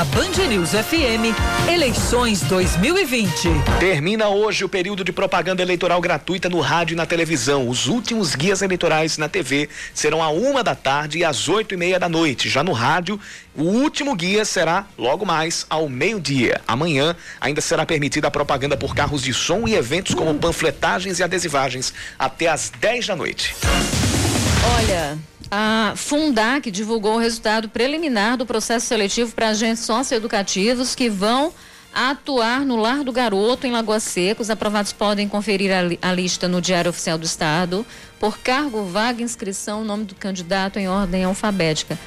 Na Band News FM, eleições 2020. Termina hoje o período de propaganda eleitoral gratuita no rádio e na televisão. Os últimos guias eleitorais na TV serão a uma da tarde e às oito e meia da noite. Já no rádio, o último guia será logo mais ao meio-dia. Amanhã ainda será permitida a propaganda por carros de som e eventos como panfletagens e adesivagens até às 10 da noite. Olha, a Fundac divulgou o resultado preliminar do processo seletivo para agentes socioeducativos que vão atuar no Lar do Garoto, em Lagoa Seca. Os aprovados podem conferir a, li a, lista no Diário Oficial do Estado. Por cargo, vaga, inscrição, nome do candidato em ordem alfabética.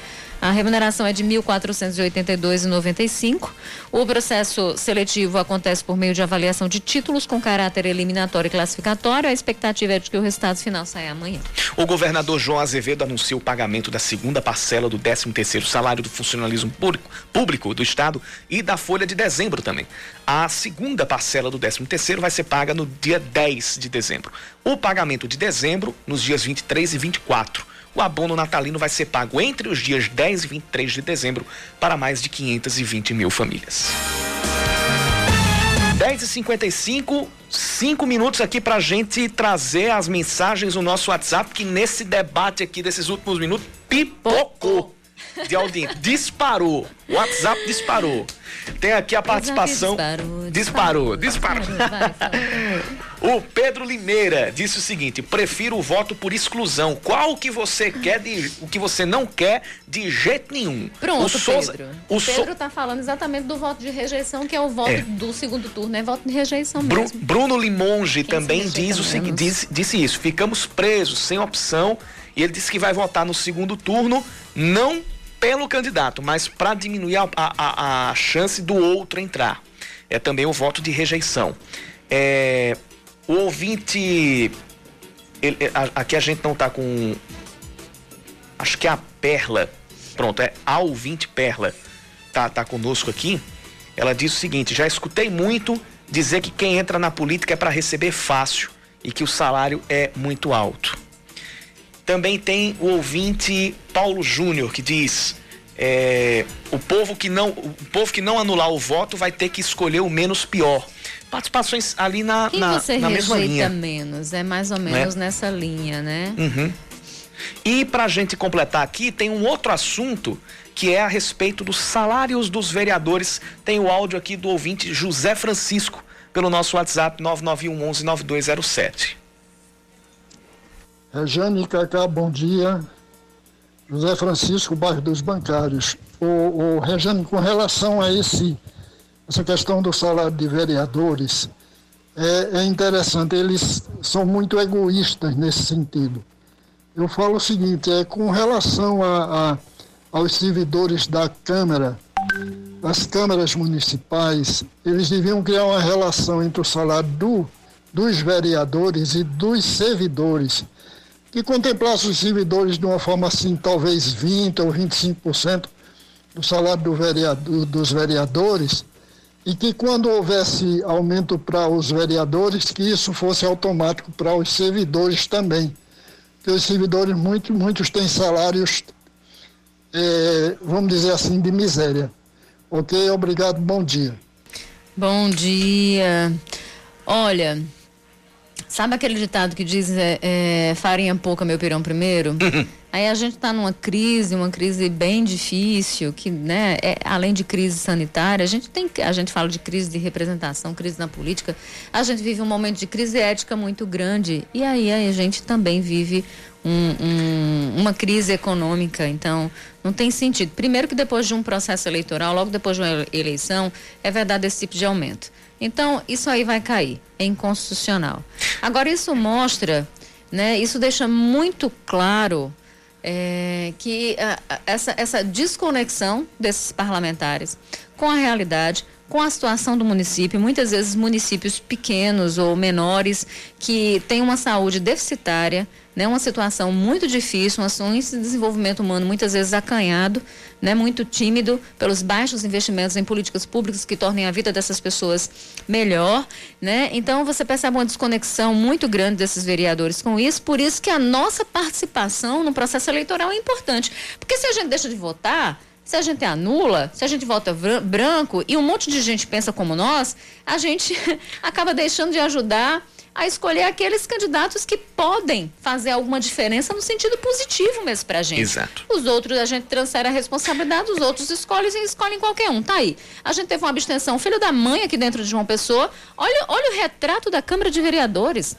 A remuneração é de R$ 1.482,95. O processo seletivo acontece por meio de avaliação de títulos com caráter eliminatório e classificatório. A expectativa é de que o resultado final saia amanhã. O governador João Azevedo anunciou o pagamento da segunda parcela do 13º salário do funcionalismo público do estado e da folha de dezembro também. A segunda parcela do 13º vai ser paga no dia 10 de dezembro. O pagamento de dezembro nos dias 23 e 24 o abono natalino vai ser pago entre os dias 10 e 23 de dezembro para mais de 520 mil famílias. 10 e 55 cinco minutos aqui para a gente trazer as mensagens no nosso WhatsApp, que nesse debate aqui desses últimos minutos pipocou de audiência. disparou. O WhatsApp disparou. Tem aqui a participação. Disparou, disparou. disparou. o Pedro Limeira disse o seguinte: prefiro o voto por exclusão. Qual que você quer de. O que você não quer de jeito nenhum. Pronto, o Souza, Pedro. O, o Pedro está so... falando exatamente do voto de rejeição, que é o voto é. do segundo turno, é voto de rejeição mesmo. Bruno Limonge Quem também diz o seguinte, disse, disse isso: ficamos presos, sem opção. E ele disse que vai votar no segundo turno, não pelo candidato, mas para diminuir a, a, a, chance do outro entrar. É também o voto de rejeição. É, o ouvinte. Ele, aqui a gente não está com. Acho que é a Perla. Pronto, é a ouvinte Perla. Tá, tá conosco aqui. Ela diz o seguinte: já escutei muito dizer que quem entra na política é para receber fácil e que o salário é muito alto. Também tem o ouvinte Paulo Júnior que diz: é, o povo que não o povo que não anular o voto vai ter que escolher o menos pior. Participações ali na, Quem na, você na mesma linha. menos, é mais ou menos né? nessa linha, né? Uhum. E para a gente completar aqui, tem um outro assunto que é a respeito dos salários dos vereadores. Tem o áudio aqui do ouvinte José Francisco pelo nosso WhatsApp 991 11 9207. Rejane Cacá, bom dia. José Francisco, bairro dos Bancários. O, o Rejane, com relação a esse, essa questão do salário de vereadores, é, é interessante, eles são muito egoístas nesse sentido. Eu falo o seguinte, é com relação a, a, aos servidores da Câmara, das câmaras municipais, eles deviam criar uma relação entre o salário do, dos vereadores e dos servidores que contemplasse os servidores de uma forma assim, talvez 20% ou 25% do salário do vereador, dos vereadores, e que quando houvesse aumento para os vereadores, que isso fosse automático para os servidores também. Porque os servidores, muito, muitos têm salários, é, vamos dizer assim, de miséria. Ok? Obrigado, bom dia. Bom dia. Olha, Sabe aquele ditado que diz é, é, farinha pouca, meu pirão primeiro? Uhum. Aí a gente está numa crise, uma crise bem difícil, que, né, é, além de crise sanitária, a gente tem, a gente fala de crise de representação, crise na política, a gente vive um momento de crise ética muito grande. E aí a gente também vive um, um, uma crise econômica. Então, não tem sentido. Primeiro que depois de um processo eleitoral, logo depois de uma eleição, é verdade esse tipo de aumento. Então, isso aí vai cair, é inconstitucional. Agora, isso mostra, né, isso deixa muito claro é, que a, essa, essa desconexão desses parlamentares com a realidade, com a situação do município, muitas vezes municípios pequenos ou menores que têm uma saúde deficitária, né, uma situação muito difícil, um índice de desenvolvimento humano muitas vezes acanhado, né, muito tímido pelos baixos investimentos em políticas públicas que tornem a vida dessas pessoas melhor, né? Então você percebe uma desconexão muito grande desses vereadores com isso, por isso que a nossa participação no processo eleitoral é importante, porque se a gente deixa de votar Se a gente anula, se a gente vota branco e um monte de gente pensa como nós, a gente acaba deixando de ajudar a escolher aqueles candidatos que podem fazer alguma diferença no sentido positivo mesmo pra gente. Exato. Os outros a gente transfere a responsabilidade, os outros escolhem e escolhem qualquer um. Tá aí. A gente teve uma abstenção, filho da mãe aqui dentro de uma pessoa. Olha, olha o retrato da Câmara de Vereadores.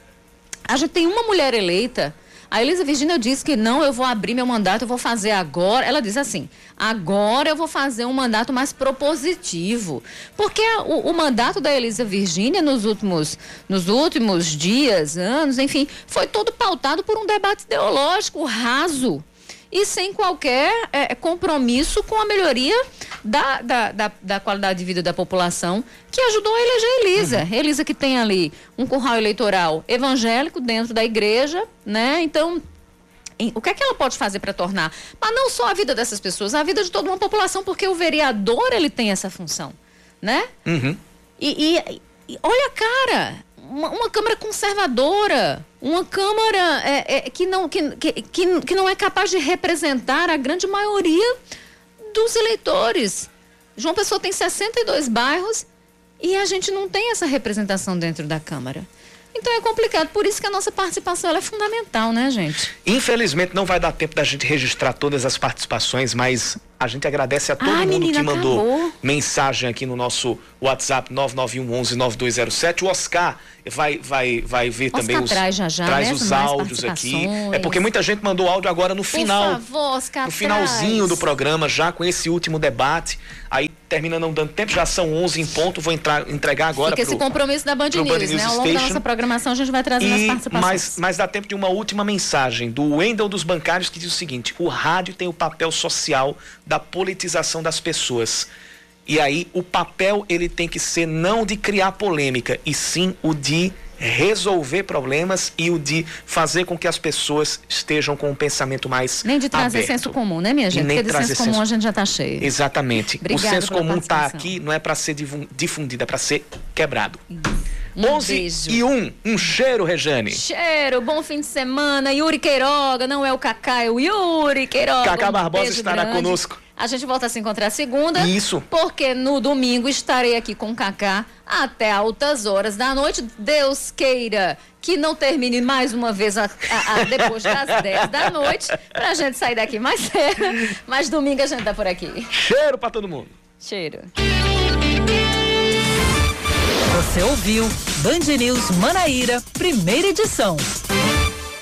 A gente tem uma mulher eleita a Elisa Virginia disse que não, eu vou abrir meu mandato, eu vou fazer agora. Ela diz assim: agora eu vou fazer um mandato mais propositivo. Porque o, o mandato da Elisa Virginia nos últimos, nos últimos dias, anos, enfim, foi todo pautado por um debate ideológico raso e sem qualquer é, compromisso com a melhoria da, da, da, da, qualidade de vida da população, que ajudou a eleger Elisa. Uhum. Elisa que tem ali um curral eleitoral evangélico dentro da igreja, né? Então, o que é que ela pode fazer para tornar, mas não só a vida dessas pessoas, a vida de toda uma população, porque o vereador ele tem essa função, né? Uhum. E, e, e, olha a cara, uma, uma Câmara conservadora, uma Câmara é, é, que, não, que, que, que não é capaz de representar a grande maioria dos eleitores. João Pessoa tem 62 bairros e a gente não tem essa representação dentro da Câmara. Então é complicado, por isso que a nossa participação é fundamental, né, gente? Infelizmente não vai dar tempo da gente registrar todas as participações, mas a gente agradece a todo Ai, mundo menina, que mandou acabou. mensagem aqui no nosso WhatsApp 99119207. O Oscar vai vai vai ver Oscar também os traz, já, já, traz os áudios aqui. É porque muita gente mandou áudio agora no final. Por favor, Oscar, no finalzinho traz. do programa já com esse último debate. Aí termina não dando tempo, já são 11 em ponto, vou entrar, entregar agora Fica pro, esse compromisso da Band News, Band News né? Ao longo da nossa programação a gente vai trazer as participações. Mas, mas dá tempo de uma última mensagem do Wendel dos Bancários que diz o seguinte: o rádio tem o papel social da politização das pessoas. E aí o papel ele tem que ser não de criar polêmica, e sim o de resolver problemas e o de fazer com que as pessoas estejam com um pensamento mais Nem de trazer aberto. senso comum, né, minha gente? Nem Porque de senso comum a gente já está cheio. Exatamente. Obrigada o senso comum está aqui, não é para ser difundido, é para ser quebrado. Um 11 beijo. e 1, um cheiro, Rejane. Cheiro, bom fim de semana. Yuri Queiroga, não é o Cacá, é o Yuri Queiroga. Cacá um Barbosa estará grande. conosco. A gente volta a se encontrar segunda. Isso. Porque no domingo estarei aqui com o Cacá até altas horas da noite. Deus queira que não termine mais uma vez a, a, a depois das 10 da noite, pra gente sair daqui mais cedo. Mas domingo a gente tá por aqui. Cheiro pra todo mundo. Cheiro. Você ouviu Band News Manaíra, primeira edição.